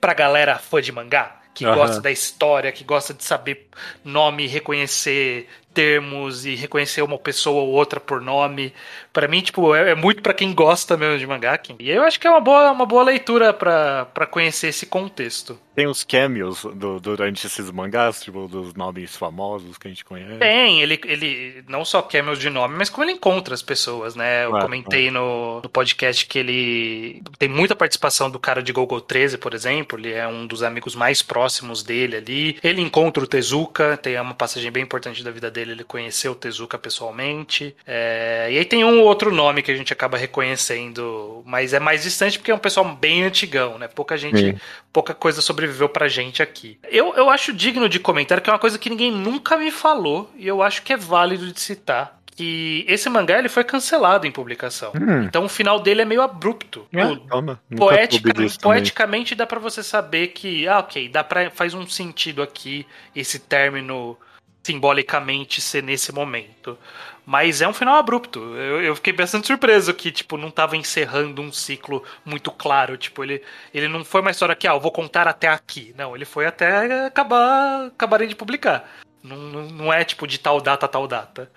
pra galera fã de mangá. Que Aham. gosta da história, que gosta de saber nome, reconhecer termos e reconhecer uma pessoa ou outra por nome. Pra mim, tipo, é, é muito pra quem gosta mesmo de mangá. E eu acho que é uma boa, uma boa leitura pra, pra conhecer esse contexto. Tem os cameos do- durante esses mangás, tipo, dos nomes famosos que a gente conhece. Tem, ele, ele não só cameos de nome, mas como ele encontra as pessoas, né? Eu Claro, comentei no, no podcast que ele tem muita participação do cara de Google 13, por exemplo. Ele é um dos amigos mais próximos dele ali. Ele encontra o Tezuka, tem uma passagem bem importante da vida dele, ele conheceu o Tezuka pessoalmente. É, e aí tem um outro nome que a gente acaba reconhecendo, mas é mais distante porque é um pessoal bem antigão, né? Pouca gente, Sim. pouca coisa sobreviveu pra gente aqui. Eu, eu acho digno de comentário que é uma coisa que ninguém nunca me falou e eu acho que é válido de citar. Que esse mangá ele foi cancelado em publicação. Hum. Então o final dele é meio abrupto. É, O- calma, nunca Poética- soube disso também. poeticamente dá pra você saber que, ah, ok, dá pra, faz um sentido aqui esse término simbolicamente ser nesse momento. Mas é um final abrupto. Eu, eu fiquei bastante surpreso que, tipo, não tava encerrando um ciclo muito claro. Tipo, ele, ele não foi uma história que, ah, eu vou contar até aqui. Não, ele foi até acabar acabarem de publicar. Não, não, não é, tipo, de tal data tal data.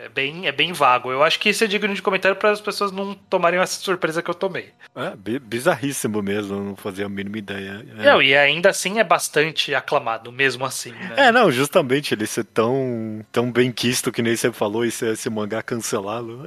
É bem, é bem vago. Eu acho que isso é digno de comentário para as pessoas não tomarem essa surpresa que eu tomei. É, bi- bizarríssimo mesmo, não fazia a mínima ideia. É. Não, e ainda assim é bastante aclamado, mesmo assim, né? É, não, justamente ele ser tão, tão bem quisto que nem você falou e ser esse mangá cancelado.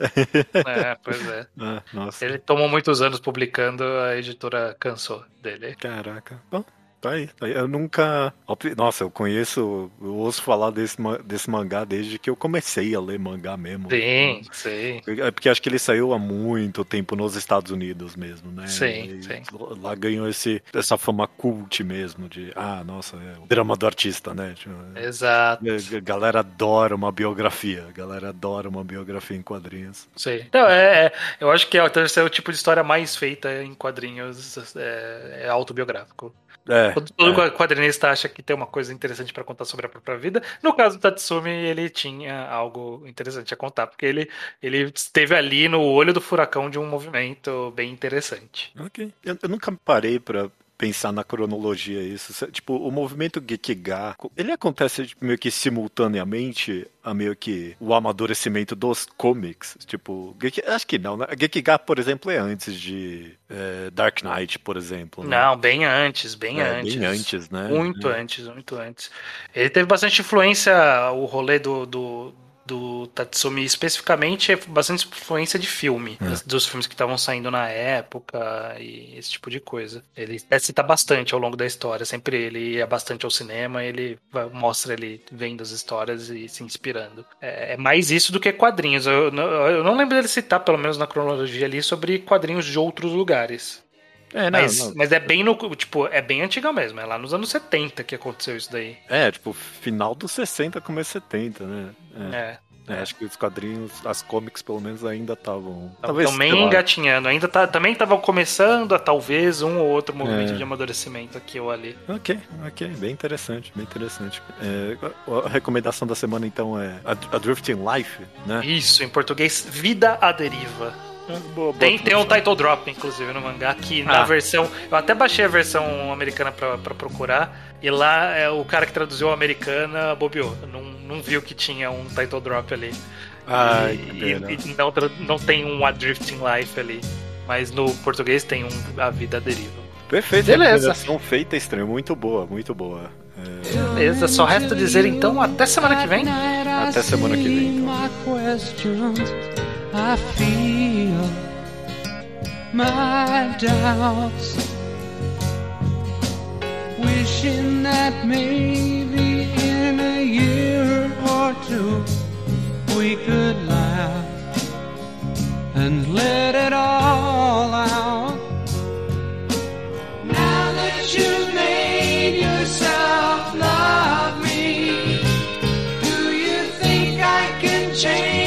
É, pois é. ah, nossa, Ele tomou muitos anos publicando, a editora cansou dele. caraca. Bom, tá aí. tá aí. Eu nunca. Nossa, eu conheço, eu ouço falar desse, desse mangá desde que eu comecei a ler mangá mesmo. Sim, sim. É porque acho que ele saiu há muito tempo nos Estados Unidos mesmo, né? Sim, E sim. Lá ganhou esse, essa fama cult mesmo de, ah, nossa, é o drama do artista, né? Tipo, Exato. a galera adora uma biografia, a galera adora uma biografia em quadrinhos. Sim. Não, é, é- eu acho que é, deve ser o tipo de história mais feita em quadrinhos é, é autobiográfico. É, Todo, todo quadrinista acha que tem uma coisa interessante pra contar sobre a própria vida. No caso do Tatsumi, ele tinha algo interessante a contar, porque ele, ele esteve ali no olho do furacão de um movimento bem interessante. Ok. Eu, eu nunca parei pra pensar na cronologia isso. Tipo, o movimento Gekiga, ele acontece tipo, meio que simultaneamente a meio que o amadurecimento dos comics. Tipo, Geki- acho que não, né? Gekiga, por exemplo, é antes de é, Dark Knight, por exemplo. né? Não, bem antes, bem É, antes. Bem antes, né? Muito É. antes, muito antes. Ele teve bastante influência, o rolê do, do, do Tatsumi especificamente, é bastante influência de filme, É. dos, dos filmes que estavam saindo na época e esse tipo de coisa. Ele até cita bastante ao longo da história, sempre ele ia bastante ao cinema, ele mostra ele vendo as histórias e se inspirando. É, é mais isso do que quadrinhos. Eu, não- eu não lembro dele citar, pelo menos na cronologia ali, sobre quadrinhos de outros lugares. É, não, Mas, não. mas é bem no. Tipo, é bem antiga mesmo. É lá nos anos 70 que aconteceu isso daí. É, tipo, final dos 60, começo 70, né? É. É. É, acho que os quadrinhos, as comics pelo menos ainda estavam. também engatinhando. Ainda tá, também estavam começando a talvez um ou outro movimento É. de amadurecimento aqui ou ali. Ok, ok, bem interessante, bem interessante. É, a recomendação da semana então é A, a Drifting Life, né? Isso, em português, Vida à Deriva. Boa, boa Tem, tem um title drop, inclusive, no mangá, que na Ah. versão. Eu até baixei a versão americana pra, pra procurar. E lá é, o cara que traduziu a americana bobeou. Não, não viu que tinha um title drop ali. Ai, e, que e- pena. e não, não tem um A Drifting Life ali. Mas no português tem um A Vida Deriva. Perfeito, Beleza. recomendação feita estranha, muito boa, muito boa. É, Beleza, só resta dizer então até semana que vem. Até semana que vem, então. I feel my doubts, wishing that maybe in a year or two we could laugh and let it all out. Now that you've made yourself love me, do you think I can change?